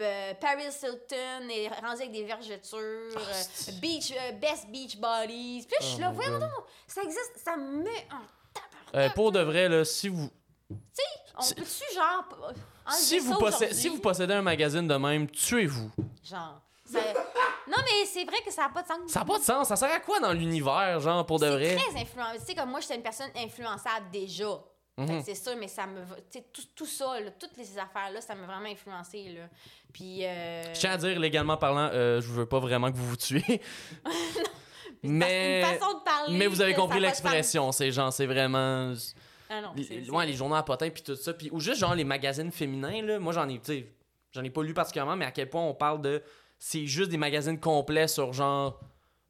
Speaker 2: euh, Paris Hilton est rendu avec des vergetures, euh,
Speaker 3: c'est-
Speaker 2: beach, euh, Best Beach Bodies. Puis je suis
Speaker 3: Oh
Speaker 2: là, voyons donc, ça existe, ça me met en
Speaker 3: Euh, pour de vrai, là, si vous,
Speaker 2: On
Speaker 3: C'est-
Speaker 2: peut-tu, genre, enlever
Speaker 3: si vous,
Speaker 2: ça
Speaker 3: possé-
Speaker 2: aujourd'hui?
Speaker 3: si vous possédez un magazine de même, tuez-vous.
Speaker 2: Genre. ça- Non, mais c'est vrai que ça n'a pas de sens.
Speaker 3: Ça n'a pas de sens. Ça sert à quoi dans l'univers, genre, pour de
Speaker 2: C'est
Speaker 3: vrai?
Speaker 2: très influent. Tu sais, comme moi, j'étais une personne influençable déjà.
Speaker 3: Mhm.
Speaker 2: C'est sûr, mais ça me. Tu sais, tout, tout ça, là, toutes ces affaires-là, ça m'a vraiment influencé. Là. Puis. Euh...
Speaker 3: Je tiens à dire, légalement parlant, euh, je veux pas vraiment que vous vous tuiez. mais,
Speaker 2: Une façon de parler.
Speaker 3: mais vous avez compris l'expression. C'est genre, c'est vraiment.
Speaker 2: Ah non, c'est-
Speaker 3: ouais, les journaux à potins puis tout ça. Puis, ou juste genre les magazines féminins, là. Moi, j'en ai, j'en ai pas lu particulièrement, mais à quel point on parle de. C'est juste des magazines complets sur genre.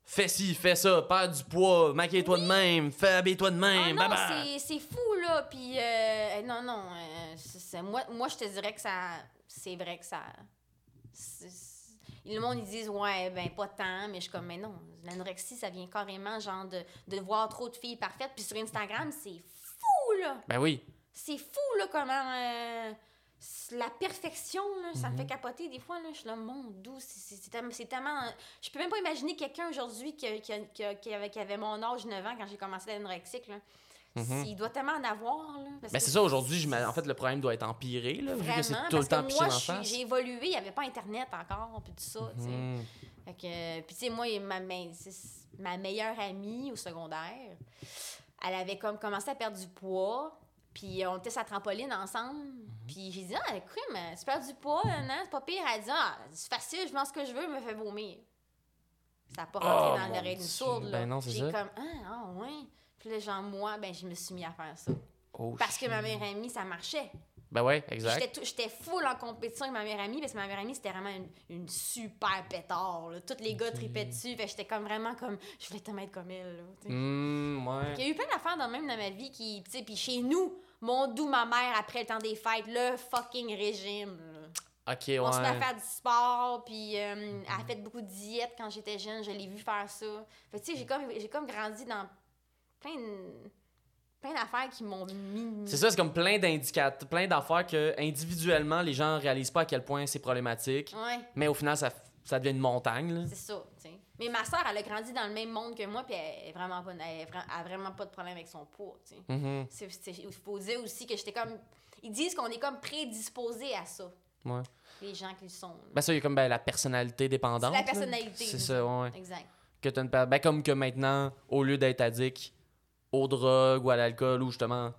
Speaker 3: Fais ci, fais ça, perds du poids, maquille-toi de même, fais habille-toi de
Speaker 2: Ah
Speaker 3: même,
Speaker 2: non,
Speaker 3: bye bye.
Speaker 2: c'est- fou, là. Puis, euh, non, non. euh, c'est- c'est- moi, moi, je te dirais que ça. C'est vrai que ça. Le monde, ils disent, ouais, ben, pas tant, mais je suis comme, mais non. L'anorexie, ça vient carrément, genre, de, de voir trop de filles parfaites. Puis sur Instagram, c'est fou, là.
Speaker 3: Ben oui.
Speaker 2: C'est fou, là, comment. euh, la perfection, là, ça me
Speaker 3: Mhm.
Speaker 2: fait capoter des fois. Là, je suis là, mon doux, c'est- tellement. Je peux même pas imaginer quelqu'un aujourd'hui qui, qui avait mon âge 9 ans quand j'ai commencé l'anorexique. Là.
Speaker 3: Mhm.
Speaker 2: Il doit tellement en avoir. Là, parce
Speaker 3: Ben c'est ça, aujourd'hui, en fait, le problème doit être empiré, là, vu que c'est
Speaker 2: Vraiment,
Speaker 3: tout le temps
Speaker 2: que moi,
Speaker 3: dans
Speaker 2: je j'ai évolué, il n'y avait pas Internet encore, puis tout ça, tu sais.
Speaker 3: Mhm.
Speaker 2: Fait que, puis tu sais, moi, ma, ma- meilleure amie au secondaire, elle avait comme commencé à perdre du poids, puis on était sa trampoline ensemble.
Speaker 3: Mhm.
Speaker 2: Puis j'ai dit, ah, crime, tu perds du poids, non, c'est pas pire. Elle dit, ah, c'est facile, je mange ce que je veux, me fait vomir. Ça n'a pas rentré
Speaker 3: Oh,
Speaker 2: dans
Speaker 3: mon
Speaker 2: l'oreille d'une sourde, là.
Speaker 3: Ben non, c'est
Speaker 2: J'ai comme, ah, ah, ouais. Puis là, genre, moi, ben, je me suis mis à faire ça.
Speaker 3: Oh,
Speaker 2: Parce que ma meilleure amie, ça marchait.
Speaker 3: Ben ouais, exact.
Speaker 2: J'étais full en compétition avec ma meilleure amie parce que ma meilleure amie, c'était vraiment une, une super pétard. Là. Tous les gars tripaient dessus. Fait j'étais comme vraiment comme. Je voulais tellement être comme elle. Là.
Speaker 3: Hmm, ouais.
Speaker 2: Il y a eu plein d'affaires dans, même dans ma vie qui. Tu sais, puis chez nous, mon doux, ma mère, après le temps des fêtes, le fucking régime. là.
Speaker 3: Ok, ouais.
Speaker 2: On se met à faire du sport, puis euh, elle a fait beaucoup de diètes quand j'étais jeune. Je l'ai vu faire ça. Fait tu sais, j'ai comme, j'ai comme grandi dans plein de- plein d'affaires qui m'ont mis.
Speaker 3: C'est ça, c'est comme plein d'indicateurs, plein d'affaires que individuellement les gens réalisent pas à quel point c'est problématique,
Speaker 2: Ouais.
Speaker 3: mais au final ça, ça devient une montagne. Là.
Speaker 2: C'est ça, tu sais. Mais ma soeur, elle a grandi dans le même monde que moi, puis elle, est vraiment pas, elle, a vraiment pas de problème avec son poids, tu sais. C'est- c'est- Il faut dire aussi que j'étais comme... Ils disent qu'on est comme prédisposé à ça,
Speaker 3: Ouais.
Speaker 2: les gens qui le sont. là.
Speaker 3: Ben ça, il y a comme ben, la personnalité dépendante.
Speaker 2: C'est la personnalité.
Speaker 3: C'est ça, ouais.
Speaker 2: Exact.
Speaker 3: Que une ben, comme que maintenant, au lieu d'être addict aux drogues ou à l'alcool ou justement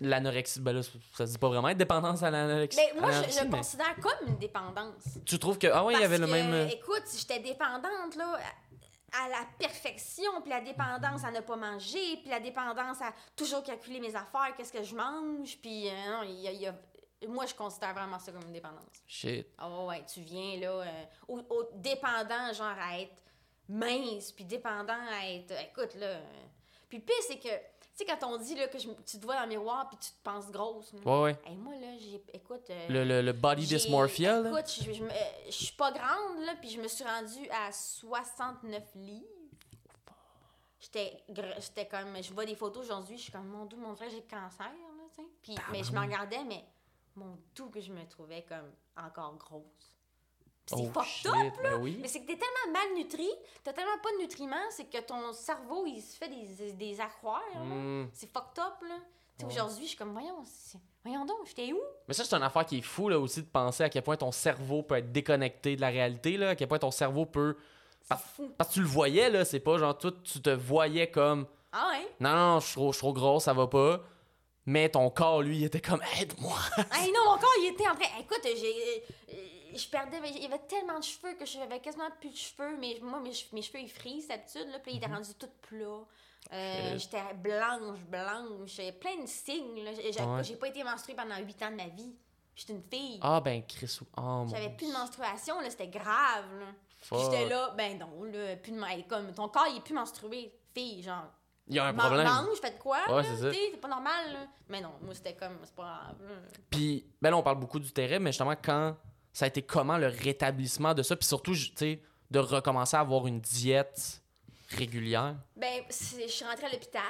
Speaker 3: l'anorexie, ben là, ça se dit pas vraiment être dépendance à l'anorexie.
Speaker 2: Mais Ben, moi, je, le
Speaker 3: mais
Speaker 2: considère comme une dépendance.
Speaker 3: Tu trouves que. Ah ouais, il y avait le même. euh,
Speaker 2: Écoute, si j'étais dépendante, là, à, la perfection, puis la dépendance à ne pas manger, puis la dépendance à toujours calculer mes affaires, qu'est-ce que je mange, puis euh, non, il y a, il y a- Moi, je considère vraiment ça comme une dépendance.
Speaker 3: Shit.
Speaker 2: Ah ouais, ouais, tu viens, là, euh, au, au- dépendant, genre, à être mince, puis dépendant à être... Écoute, là... euh, Puis le pire, c'est que, tu sais, quand on dit, là, que je- tu te vois dans le miroir, puis tu te penses grosse, là.
Speaker 3: Ouais, ouais.
Speaker 2: Hey, moi, là, j'ai... Écoute... euh,
Speaker 3: Le, le, le body dysmorphia, là.
Speaker 2: Écoute, je, je, euh, je suis pas grande, là, puis je me suis rendue à 69 livres. J'étais j'étais comme... Je vois des photos aujourd'hui, je suis comme, mon doux, mon frère, j'ai le cancer, là, tu sais. Puis, mais je me regardais, mais mon doux que je me trouvais comme encore grosse. C'est
Speaker 3: Oh,
Speaker 2: fucked up,
Speaker 3: Ben oui.
Speaker 2: mais c'est que t'es tellement malnutri, t'as tellement pas de nutriments, c'est que ton cerveau, il se fait des, des accroires, là.
Speaker 3: Hmm.
Speaker 2: C'est fucked up, là.
Speaker 3: Ouais.
Speaker 2: Aujourd'hui, je suis comme, voyons, voyons donc, j'étais où?
Speaker 3: Mais ça, c'est une affaire qui est fou, là, aussi, de penser à quel point ton cerveau peut être déconnecté de la réalité, là, à quel point ton cerveau peut.
Speaker 2: C'est
Speaker 3: Par-
Speaker 2: fou.
Speaker 3: Parce que tu le voyais, là, c'est pas genre, toi, tu te voyais comme.
Speaker 2: Ah ouais?
Speaker 3: Non, non, je suis trop, trop grosse, ça va pas. Mais ton corps, lui, il était comme, aide-moi.
Speaker 2: Hey non, encore, il était en train. Écoute, j'ai. Je perdais. Il y avait tellement de cheveux que j'avais quasiment plus de cheveux. Mais moi, mes, che- mes cheveux, ils frisent d'habitude. Là, puis ils étaient rendus tout plats. Euh. J'étais blanche, blanche. Plein de signes. là. J'ai
Speaker 3: Ouais.
Speaker 2: j'ai pas été menstruée pendant 8 ans de ma vie. J'étais une fille.
Speaker 3: Ah, ben, Chris. Oh,
Speaker 2: J'avais plus de menstruation, là, c'était grave. Là. J'étais là, ben non, là, plus de comme ton corps il est plus menstrué, fille, genre.
Speaker 3: Il y a un
Speaker 2: Man-
Speaker 3: problème.
Speaker 2: Mange, fais de quoi?
Speaker 3: Ouais, c'est
Speaker 2: pas normal, là. Mais non, moi, c'était comme, c'est pas grave.
Speaker 3: Puis, ben là, on parle beaucoup du terrain, mais justement, quand ça a été comment le rétablissement de ça, puis surtout, tu sais, de recommencer à avoir une diète régulière?
Speaker 2: Ben, je suis rentrée à l'hôpital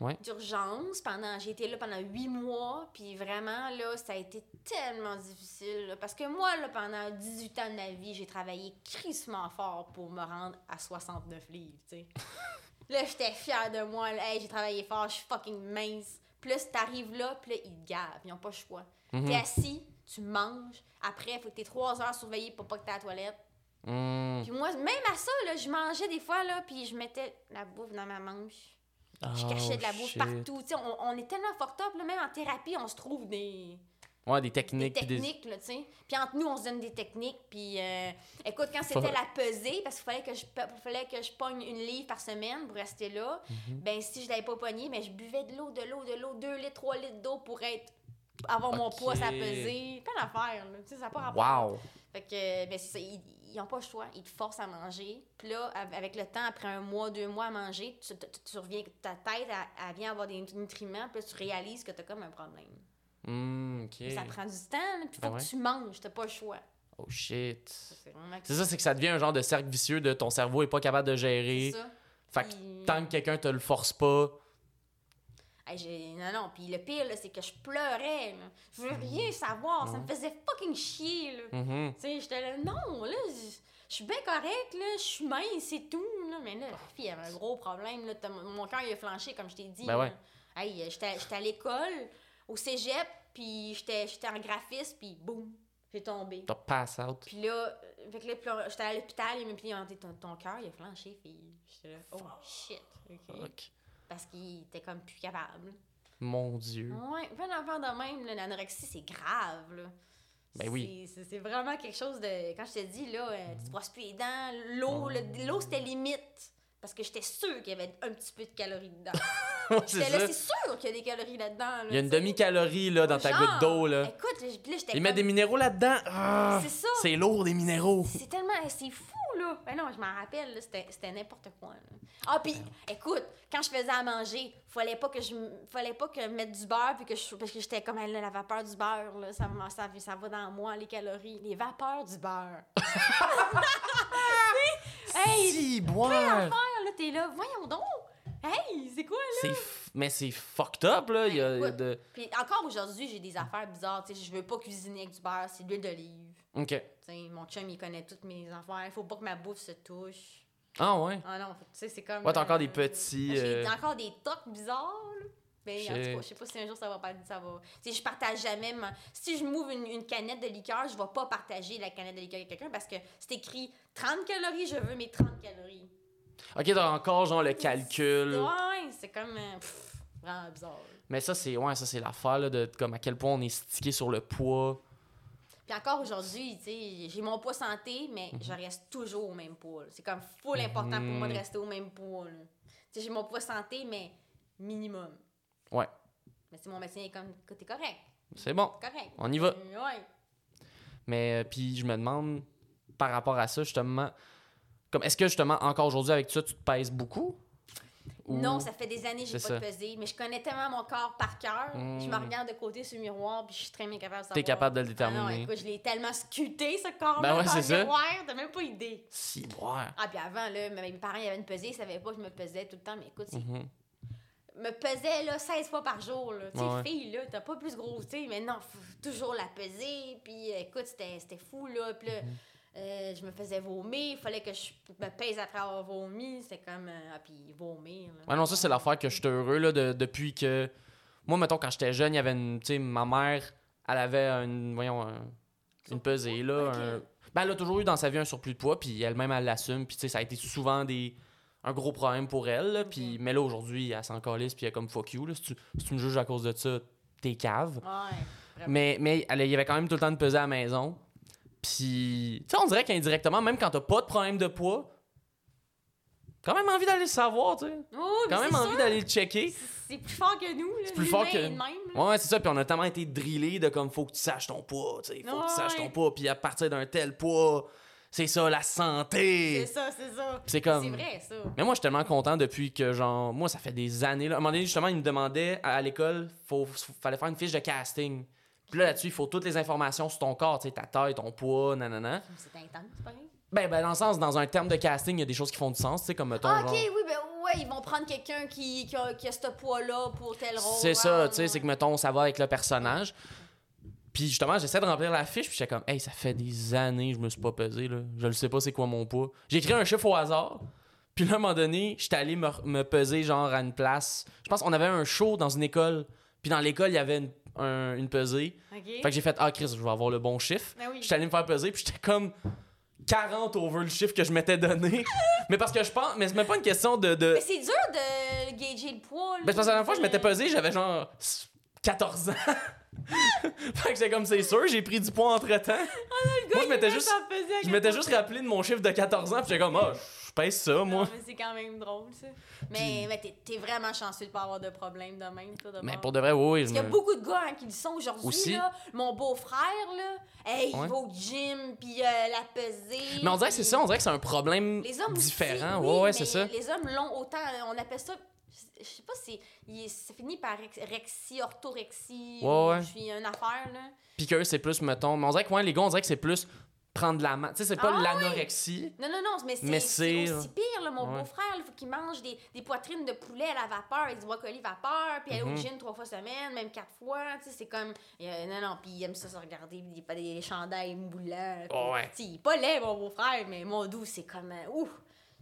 Speaker 3: Ouais.
Speaker 2: d'urgence pendant j'ai été là pendant huit mois puis vraiment là ça a été tellement difficile là, parce que moi là pendant 18 ans de ma vie j'ai travaillé crissement fort pour me rendre à 69 livres tu sais là j'étais fière de moi là. Hey, j'ai travaillé fort je suis fucking mince là t'arrives là puis là ils te gavent ils ont pas le choix
Speaker 3: Mhm.
Speaker 2: t'es assis tu manges après faut que t'aies trois heures surveillé pour pas que t'aies à la toilette
Speaker 3: Hmm.
Speaker 2: puis moi même à ça là je mangeais des fois là puis je mettais la bouffe dans ma manche je cachais de la bouffe
Speaker 3: shit.
Speaker 2: partout. Tu on, on est tellement fucked up, là, même en thérapie, on se trouve des,
Speaker 3: Ouais, des
Speaker 2: des
Speaker 3: techniques. des-
Speaker 2: techniques, là, tu sais. Puis entre nous, on se donne des techniques. Puis euh, écoute, quand
Speaker 3: Faut-
Speaker 2: c'était la pesée, parce qu'il fallait que je fallait que je pogne une livre par semaine pour rester là,
Speaker 3: Mhm.
Speaker 2: ben si je l'avais pas pogné, mais je buvais de l'eau, de l'eau, de l'eau, 2 litres, 3 litres d'eau pour être avoir mon
Speaker 3: Ok.
Speaker 2: poids, ça pesée. Plein d'affaires, là. Tu sais, ça n'a pas rapport.
Speaker 3: Wow!
Speaker 2: Fait que, ben, c'est ça, ils, ils ont pas le choix. Ils te forcent à manger. Puis là, av- avec le temps, après un mois, deux mois à manger, tu, tu, tu reviens, ta tête, elle, elle vient avoir des nutriments, puis là, tu réalises que t'as comme un problème.
Speaker 3: Hmm, ok.
Speaker 2: Ça prend du temps, puis faut
Speaker 3: Ben ouais?
Speaker 2: que tu manges, t'as pas le choix.
Speaker 3: Oh shit.
Speaker 2: C'est
Speaker 3: ça, c'est que ça devient un genre de cercle vicieux de ton cerveau est pas capable de
Speaker 2: c'est
Speaker 3: gérer.
Speaker 2: ça.
Speaker 3: Fait que
Speaker 2: Puis-
Speaker 3: tant que quelqu'un te le force pas,
Speaker 2: Hey, j'ai- non, non, puis le pire, là, c'est que je pleurais. là. Je veux rien savoir, ça me faisait fucking chier, là.
Speaker 3: mhm.
Speaker 2: Tu sais, j'étais là, non, là, je suis bien correcte, là, je suis mince, c'est tout, là. Mais là, la fille avait un gros problème, là. Mon cœur, il a flanché, comme je t'ai dit.
Speaker 3: Ben ouais.
Speaker 2: Hey, j'étais j'étais à l'école, au cégep, puis j'étais j'étais en graphisme, puis boum, j'ai tombé.
Speaker 3: t'as pass out.
Speaker 2: Puis là, là, puis là, j'étais à l'hôpital, il m'a dit, ton, ton cœur, il a flanché, fille. J'étais là, oh shit, OK. Parce qu'il était comme plus capable.
Speaker 3: Mon dieu.
Speaker 2: Ouais, plein d'enfants de même, l'anorexie, c'est grave, là.
Speaker 3: Ben oui.
Speaker 2: C'est- vraiment quelque chose de. Quand je te dis, là, euh, tu te brosses plus les dents, l'eau, le- l'eau, c'était limite. Parce que j'étais sûre qu'il y avait un petit peu de calories dedans. J'étais là, c'est sûr qu'il y a des calories là-dedans. là,
Speaker 3: Il y a une demi-calorie là, dans ta goutte d'eau. là.
Speaker 2: Écoute, là, j'étais.
Speaker 3: Ils mettent des minéraux là-dedans. Ah,
Speaker 2: C'est ça.
Speaker 3: C'est lourd, des minéraux.
Speaker 2: C'est tellement. C'est fou, là. Ben non, je m'en rappelle, c'était n'importe quoi. là. Ah, puis, écoute, quand je faisais à manger, fallait pas que je fallait pas que je mette du beurre, puis que je, parce que j'étais comme elle, la vapeur du beurre, là, ça, ça, ça va dans moi, les calories. Les vapeurs du beurre. hey,
Speaker 3: si, boire.
Speaker 2: d'affaires, là, t'es là, voyons donc. Hey, c'est quoi, là?
Speaker 3: F- Mais c'est fucked up, là. Il y a, il y a
Speaker 2: Écoute.
Speaker 3: de...
Speaker 2: Puis encore aujourd'hui, j'ai des affaires bizarres. Tu sais, je veux pas cuisiner avec du beurre, c'est de l'huile d'olive.
Speaker 3: OK.
Speaker 2: Tu sais, mon chum, il connaît toutes mes affaires. Il faut pas que ma bouffe se touche.
Speaker 3: Ah ouais?
Speaker 2: Ah non, tu sais, c'est comme.
Speaker 3: Ouais, t'as encore
Speaker 2: euh,
Speaker 3: des petits,
Speaker 2: J'ai
Speaker 3: euh,
Speaker 2: encore des tocs bizarres, là. Ben, en tout cas, je sais pas si un jour ça va pas ça va. Sais, je partage jamais. ma- Si je m'ouvre une, une canette de liqueur, je vais pas partager la canette de liqueur avec quelqu'un parce que c'est écrit 30 calories, je veux mes 30 calories.
Speaker 3: OK, t'as encore, genre, le calcul.
Speaker 2: Ouais, c'est comme. euh, pff, vraiment bizarre.
Speaker 3: Mais ça, c'est ouais, ça c'est l'affaire, de comme à quel point on est stické sur le poids.
Speaker 2: Puis encore aujourd'hui, tu sais, j'ai mon poids santé, mais
Speaker 3: Mhm.
Speaker 2: je reste toujours au même poids. C'est comme full important pour moi de rester au même poids. là. Tu sais, j'ai mon poids santé, mais minimum.
Speaker 3: Ouais.
Speaker 2: Mais si mon médecin est comme, t'es correct,
Speaker 3: C'est bon.
Speaker 2: correct.
Speaker 3: On y va.
Speaker 2: Ouais.
Speaker 3: Mais euh, puis je me demande par rapport à ça justement comme est-ce que justement encore aujourd'hui avec ça tu te pèses beaucoup? Ou-
Speaker 2: Non, ça fait des années que j'ai pas de
Speaker 3: ça.
Speaker 2: pesé, mais je connais tellement mon corps par cœur. Je me regarde de côté sur le miroir, puis je suis très bien capable de savoir.
Speaker 3: T'es capable de le
Speaker 2: Ah non,
Speaker 3: déterminer.
Speaker 2: écoute, je l'ai tellement scuté, ce corps-là,
Speaker 3: Ben ouais,
Speaker 2: miroir, t'as même pas idée.
Speaker 3: Si boire.
Speaker 2: Ah, puis avant, là, mes parents, ils avaient une pesée, ils savaient pas que je me pesais tout le temps, mais écoute, c'est
Speaker 3: Mhm.
Speaker 2: me pesait là 16 fois par jour là. Tu sais
Speaker 3: Ouais,
Speaker 2: fille là, t'as pas plus gros, tu sais, mais non, faut toujours la peser puis écoute, c'était fou là, puis là
Speaker 3: Mhm.
Speaker 2: Euh, je me faisais vomir, il fallait que je me pèse après avoir vomi, c'est comme euh, ah puis vomir. là.
Speaker 3: Ouais, non, ça c'est l'affaire que je suis heureux là de- depuis que moi mettons quand j'étais jeune, il y avait une tu sais ma mère, elle avait une voyons un- une pesée là, un- ben elle a toujours eu dans sa vie un surplus de poids puis elle-même elle l'assume puis tu sais ça a été souvent des un gros problème pour elle là, mais là aujourd'hui elle s'en calisse puis elle est comme fuck you là, si tu, si tu me juges à cause de ça, t'es cave.
Speaker 2: Ouais.
Speaker 3: Mais, mais elle- il y avait quand même tout le temps de peser à la maison. Puis, tu sais, on dirait qu'indirectement, même quand t'as pas de problème de poids, quand même envie d'aller le savoir, tu sais.
Speaker 2: Oh,
Speaker 3: Quand même envie d'aller le checker.
Speaker 2: c'est- plus fort que nous, là.
Speaker 3: C'est plus fort que-
Speaker 2: même, là.
Speaker 3: Ouais, c'est ça. Puis on a tellement été drillés de comme, faut que tu saches ton poids, tu sais. Faut que tu saches ton poids. Puis à partir d'un tel poids, c'est ça, la santé.
Speaker 2: C'est ça, c'est ça.
Speaker 3: C'est comme.
Speaker 2: C'est vrai, ça.
Speaker 3: Mais moi, je suis tellement content depuis que, genre, moi, ça fait des années. Là. À un moment donné, justement, ils me demandaient à, à l'école, faut, fallait faire une fiche de casting. Puis là, là-dessus, il faut toutes les informations sur ton corps, tu sais, ta taille, ton poids, nanana.
Speaker 2: C'est intense, pareil.
Speaker 3: Ben, ben, dans le sens, dans un terme de casting, il y a des choses qui font du sens, tu sais, comme mettons.
Speaker 2: Ah, ok,
Speaker 3: genre-
Speaker 2: oui, ben ouais, ils vont prendre quelqu'un qui, qui, a, qui a ce poids-là pour tel rôle.
Speaker 3: C'est ça,
Speaker 2: Ouais,
Speaker 3: tu sais, c'est que mettons, ça va avec le personnage. Puis justement, j'essaie de remplir la fiche, puis j'étais comme, hey, ça fait des années que je me suis pas pesé, là. Je le sais pas c'est quoi mon poids. J'ai écrit un chiffre au hasard, puis là, à un moment donné, j'étais allé me, me peser, genre, à une place. Je pense qu'on avait un show dans une école, puis dans l'école, il y avait une, un- une pesée. Fait que j'ai fait, ah, Chris, je vais avoir le bon chiffre.
Speaker 2: Ben oui.
Speaker 3: J'étais allé me faire peser, puis j'étais comme 40 over le chiffre que je m'étais donné. mais parce que je pense, mais c'est même pas une question de. de...
Speaker 2: Mais c'est dur de gager le poids. là.
Speaker 3: Ben, c'est parce que la dernière fois, je m'étais pesé, j'avais genre 14 ans. fait que c'est comme c'est sûr, j'ai pris du poids entre temps. moi, je m'étais juste, je m'étais juste rappelé de mon chiffre de 14 ans, puis j'étais comme, ah, je pèse ça, moi.
Speaker 2: Non, mais c'est quand même drôle, ça. Mais, mais t'es, vraiment chanceux de pas avoir de problème de même, toi, de
Speaker 3: Mais pour de vrai, oui.
Speaker 2: Parce qu'il y a
Speaker 3: me-
Speaker 2: beaucoup de gars hein, qui le sont aujourd'hui,
Speaker 3: Aussi.
Speaker 2: là. Mon beau-frère, là, hey,
Speaker 3: Ouais.
Speaker 2: il va au gym, puis euh, la pesée.
Speaker 3: Mais on dirait que c'est
Speaker 2: puis-
Speaker 3: ça, on dirait que c'est un problème
Speaker 2: Les hommes
Speaker 3: différent.
Speaker 2: aussi,
Speaker 3: ouais,
Speaker 2: oui,
Speaker 3: ouais, c'est ça.
Speaker 2: Les hommes l'ont autant, on appelle ça, je sais pas si, il- ça finit par rex- rexie, orthorexie,
Speaker 3: Ouais, ouais.
Speaker 2: je suis une affaire, là.
Speaker 3: Puis que c'est plus, mettons. Mais on dirait que, ouais, les gars, on dirait que c'est plus prendre la main. Tu sais, c'est pas
Speaker 2: Ah oui.
Speaker 3: l'anorexie.
Speaker 2: Non, non, non, mais c'est aussi pire, là. Mon
Speaker 3: Ouais.
Speaker 2: beau-frère, il faut qu'il mange des, des poitrines de poulet à la vapeur et du brocoli vapeur, puis aller au
Speaker 3: Mhm.
Speaker 2: gym trois fois semaine, même quatre fois, tu sais, c'est comme... euh, non, non, puis il aime ça se regarder, des, pas des chandails moulants. puis,
Speaker 3: Ouais.
Speaker 2: Tu sais, il est pas laid, mon beau-frère, mais mon doux, c'est comme... euh, ouf!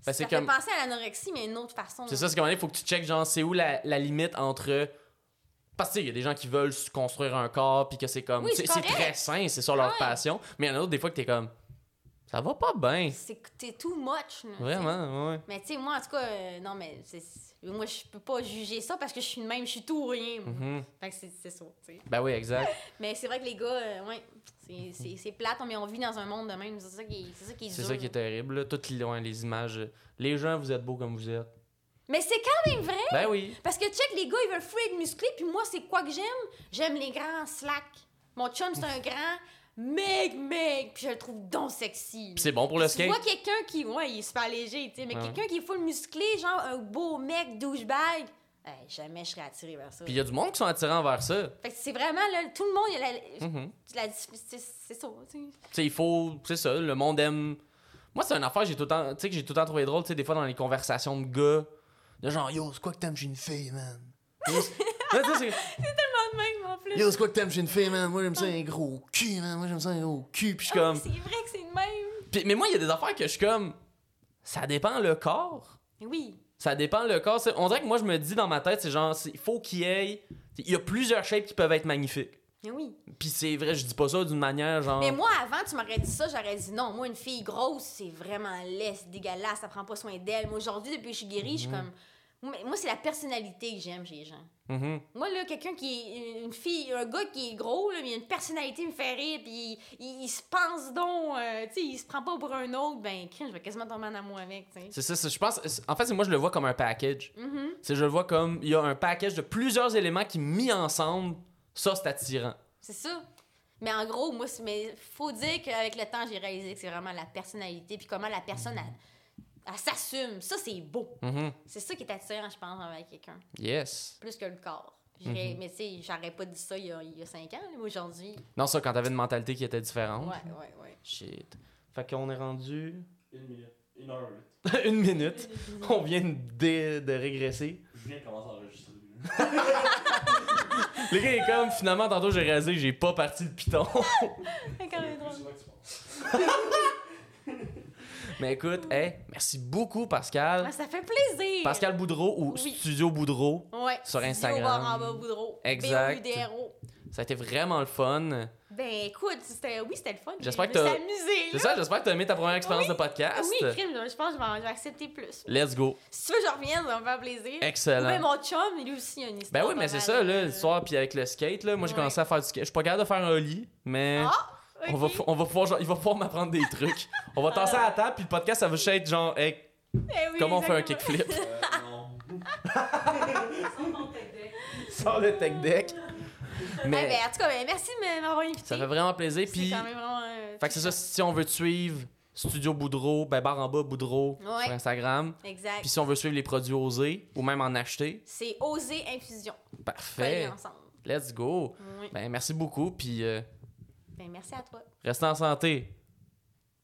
Speaker 3: Ben,
Speaker 2: ça fait
Speaker 3: comme-
Speaker 2: penser à l'anorexie, mais d'une autre façon.
Speaker 3: C'est ça, c'est comme il faut que tu checkes, genre, c'est où la, la limite entre. Parce que, il y a des gens qui veulent se construire un corps, puis que c'est comme.
Speaker 2: Oui,
Speaker 3: c'est très sain, c'est ça leur
Speaker 2: Ouais.
Speaker 3: passion. Mais il y en a d'autres, des fois, que t'es comme. Ça va pas bien.
Speaker 2: C'est t'es too much, là.
Speaker 3: Vraiment, ouais.
Speaker 2: Mais tu sais, moi, en tout cas, euh, non, mais moi, je peux pas juger ça parce que je suis même, je suis tout ou rien. moi.
Speaker 3: Mhm.
Speaker 2: Fait que c'est ça, tu sais.
Speaker 3: Ben oui, exact.
Speaker 2: Mais c'est vrai que les gars, euh, ouais, c'est- plate, mais on vit dans un monde de même. C'est ça qui est, c'est ça qui est
Speaker 3: C'est ça qui est terrible, là. Toutes les, ouais, les images. euh, Les gens, vous êtes beaux comme vous êtes.
Speaker 2: Mais c'est quand même vrai.
Speaker 3: Ben oui.
Speaker 2: Parce que check, les gars, ils veulent free être musclés, puis moi, c'est quoi que j'aime? J'aime les grands slack. Mon chum, c'est un grand meg meg, puis je le trouve donc sexy.
Speaker 3: C'est bon pour le
Speaker 2: tu
Speaker 3: skate.
Speaker 2: vois quelqu'un qui, ouais, il est super léger, tu sais, mais quelqu'un qui est full musclé, genre un beau mec douchebag, hey, jamais je serais attiré vers ça.
Speaker 3: Puis il y a du monde qui sont attirants vers ça.
Speaker 2: Fait que c'est vraiment, là, tout le monde, il y a la,
Speaker 3: Mhm.
Speaker 2: la- c'est ça, tu sais.
Speaker 3: Tu sais, il faut. C'est ça, le monde aime. Moi, c'est une affaire, j'ai tout le temps. Tu sais, que j'ai tout le temps trouvé drôle, tu sais, des fois dans les conversations de gars. De genre, yo, c'est quoi que t'aimes chez une fille, man? Yo, c'est-
Speaker 2: Pas de même, en plus.
Speaker 3: Yo, c'est quoi que t'aimes chez une fille, man? Moi, j'aime ça un gros cul, man. Moi, j'aime ça un gros cul. Puis je suis
Speaker 2: Ah,
Speaker 3: comme.
Speaker 2: C'est vrai que c'est le même.
Speaker 3: Puis- mais moi, il y a des affaires que je suis comme. Ça dépend le corps.
Speaker 2: Oui.
Speaker 3: Ça dépend le corps. On dirait que moi, je me dis dans ma tête, c'est genre, il faut qu'il y ait. Il y a plusieurs shapes qui peuvent être magnifiques.
Speaker 2: Mais oui.
Speaker 3: Puis c'est vrai, je dis pas ça d'une manière genre.
Speaker 2: Mais moi, avant, tu m'aurais dit ça, j'aurais dit non. Moi, une fille grosse, c'est vraiment laid, c'est dégueulasse, ça prend pas soin d'elle. Moi, aujourd'hui, depuis que je suis guérie, je suis comme. Moi, c'est la personnalité que j'aime chez les gens.
Speaker 3: Mhm.
Speaker 2: Moi, là, quelqu'un qui est. Une fille, un gars qui est gros, là, mais il a une personnalité, me fait rire, puis il, il se pense donc, euh, tu sais, il se prend pas pour un autre, ben, je vais quasiment tomber en amour avec, tu sais.
Speaker 3: C'est ça, je pense. En fait, moi, je le vois comme un package.
Speaker 2: Mhm.
Speaker 3: C'est je le vois comme. Il y a un package de plusieurs éléments qui, mis ensemble, ça, c'est attirant.
Speaker 2: C'est ça. Mais en gros, moi, c'est- mais faut dire qu'avec le temps, j'ai réalisé que c'est vraiment la personnalité, puis comment la personne, elle, elle s'assume. Ça, c'est beau.
Speaker 3: Mhm.
Speaker 2: C'est ça qui est attirant, je pense, avec quelqu'un.
Speaker 3: Yes.
Speaker 2: Plus que le corps.
Speaker 3: Mhm.
Speaker 2: J'irais- Mais tu sais, j'aurais pas dit ça il y a, il y a cinq ans, mais aujourd'hui.
Speaker 3: Non, ça, quand t'avais une mentalité qui était différente.
Speaker 2: Ouais, ouais, ouais.
Speaker 3: Shit. Fait qu'on est rendu.
Speaker 4: Une minute. Une heure huit.
Speaker 3: une minute. On vient de, de régresser.
Speaker 4: Julien commence à enregistrer.
Speaker 3: Le gars est comme, finalement, tantôt, j'ai réalisé que j'ai pas parti le piton. Mais écoute, hey, merci beaucoup, Pascal.
Speaker 2: Ah, ça fait plaisir.
Speaker 3: Pascal Boudreau ou
Speaker 2: Oui.
Speaker 3: Studio Boudreau. Sur Instagram.
Speaker 2: Boudreau.
Speaker 3: Exact.
Speaker 2: B-O-U-D-R-O.
Speaker 3: Ça a été vraiment le fun.
Speaker 2: Ben écoute, c'était oui, c'était le fun.
Speaker 3: J'espère
Speaker 2: Je
Speaker 3: que t'as- C'est ça, j'espère que t'as aimé ta première expérience
Speaker 2: Oui.
Speaker 3: de podcast.
Speaker 2: Oui, crime, je pense que je vais, je vais accepter plus.
Speaker 3: Let's go.
Speaker 2: Si tu veux je revienne, ça va me faire plaisir.
Speaker 3: Excellent.
Speaker 2: Mais mon chum, lui aussi, a une histoire.
Speaker 3: Ben oui, mais c'est ça, là,
Speaker 2: euh,
Speaker 3: l'histoire. Puis avec le skate, là, moi, j'ai
Speaker 2: Ouais.
Speaker 3: commencé à faire du skate. Je suis pas capable de faire un ollie, mais
Speaker 2: Ah,
Speaker 3: on, va, on va pouvoir, genre, il va pouvoir m'apprendre des trucs. On va tasser à la table, puis le podcast, ça va juste être genre, hey,
Speaker 2: Eh oui,
Speaker 3: comment on fait un kickflip?
Speaker 4: Euh, non.
Speaker 3: Sors le tech deck.
Speaker 2: Eh
Speaker 3: Mais
Speaker 2: ben, en tout cas, ben, merci de m'avoir invité.
Speaker 3: ça fait vraiment plaisir. Puis,
Speaker 2: quand même vraiment. euh,
Speaker 3: fait que c'est ça, si on veut te suivre Studio Boudreau, ben barre en bas Boudreau
Speaker 2: Ouais.
Speaker 3: sur Instagram.
Speaker 2: Exact.
Speaker 3: Puis si on veut suivre les produits osés ou même en acheter,
Speaker 2: C'est Oser Infusion.
Speaker 3: Parfait.
Speaker 2: ensemble.
Speaker 3: Let's go.
Speaker 2: Oui.
Speaker 3: Ben merci beaucoup puis euh,
Speaker 2: Ben, merci à toi.
Speaker 3: restez en santé.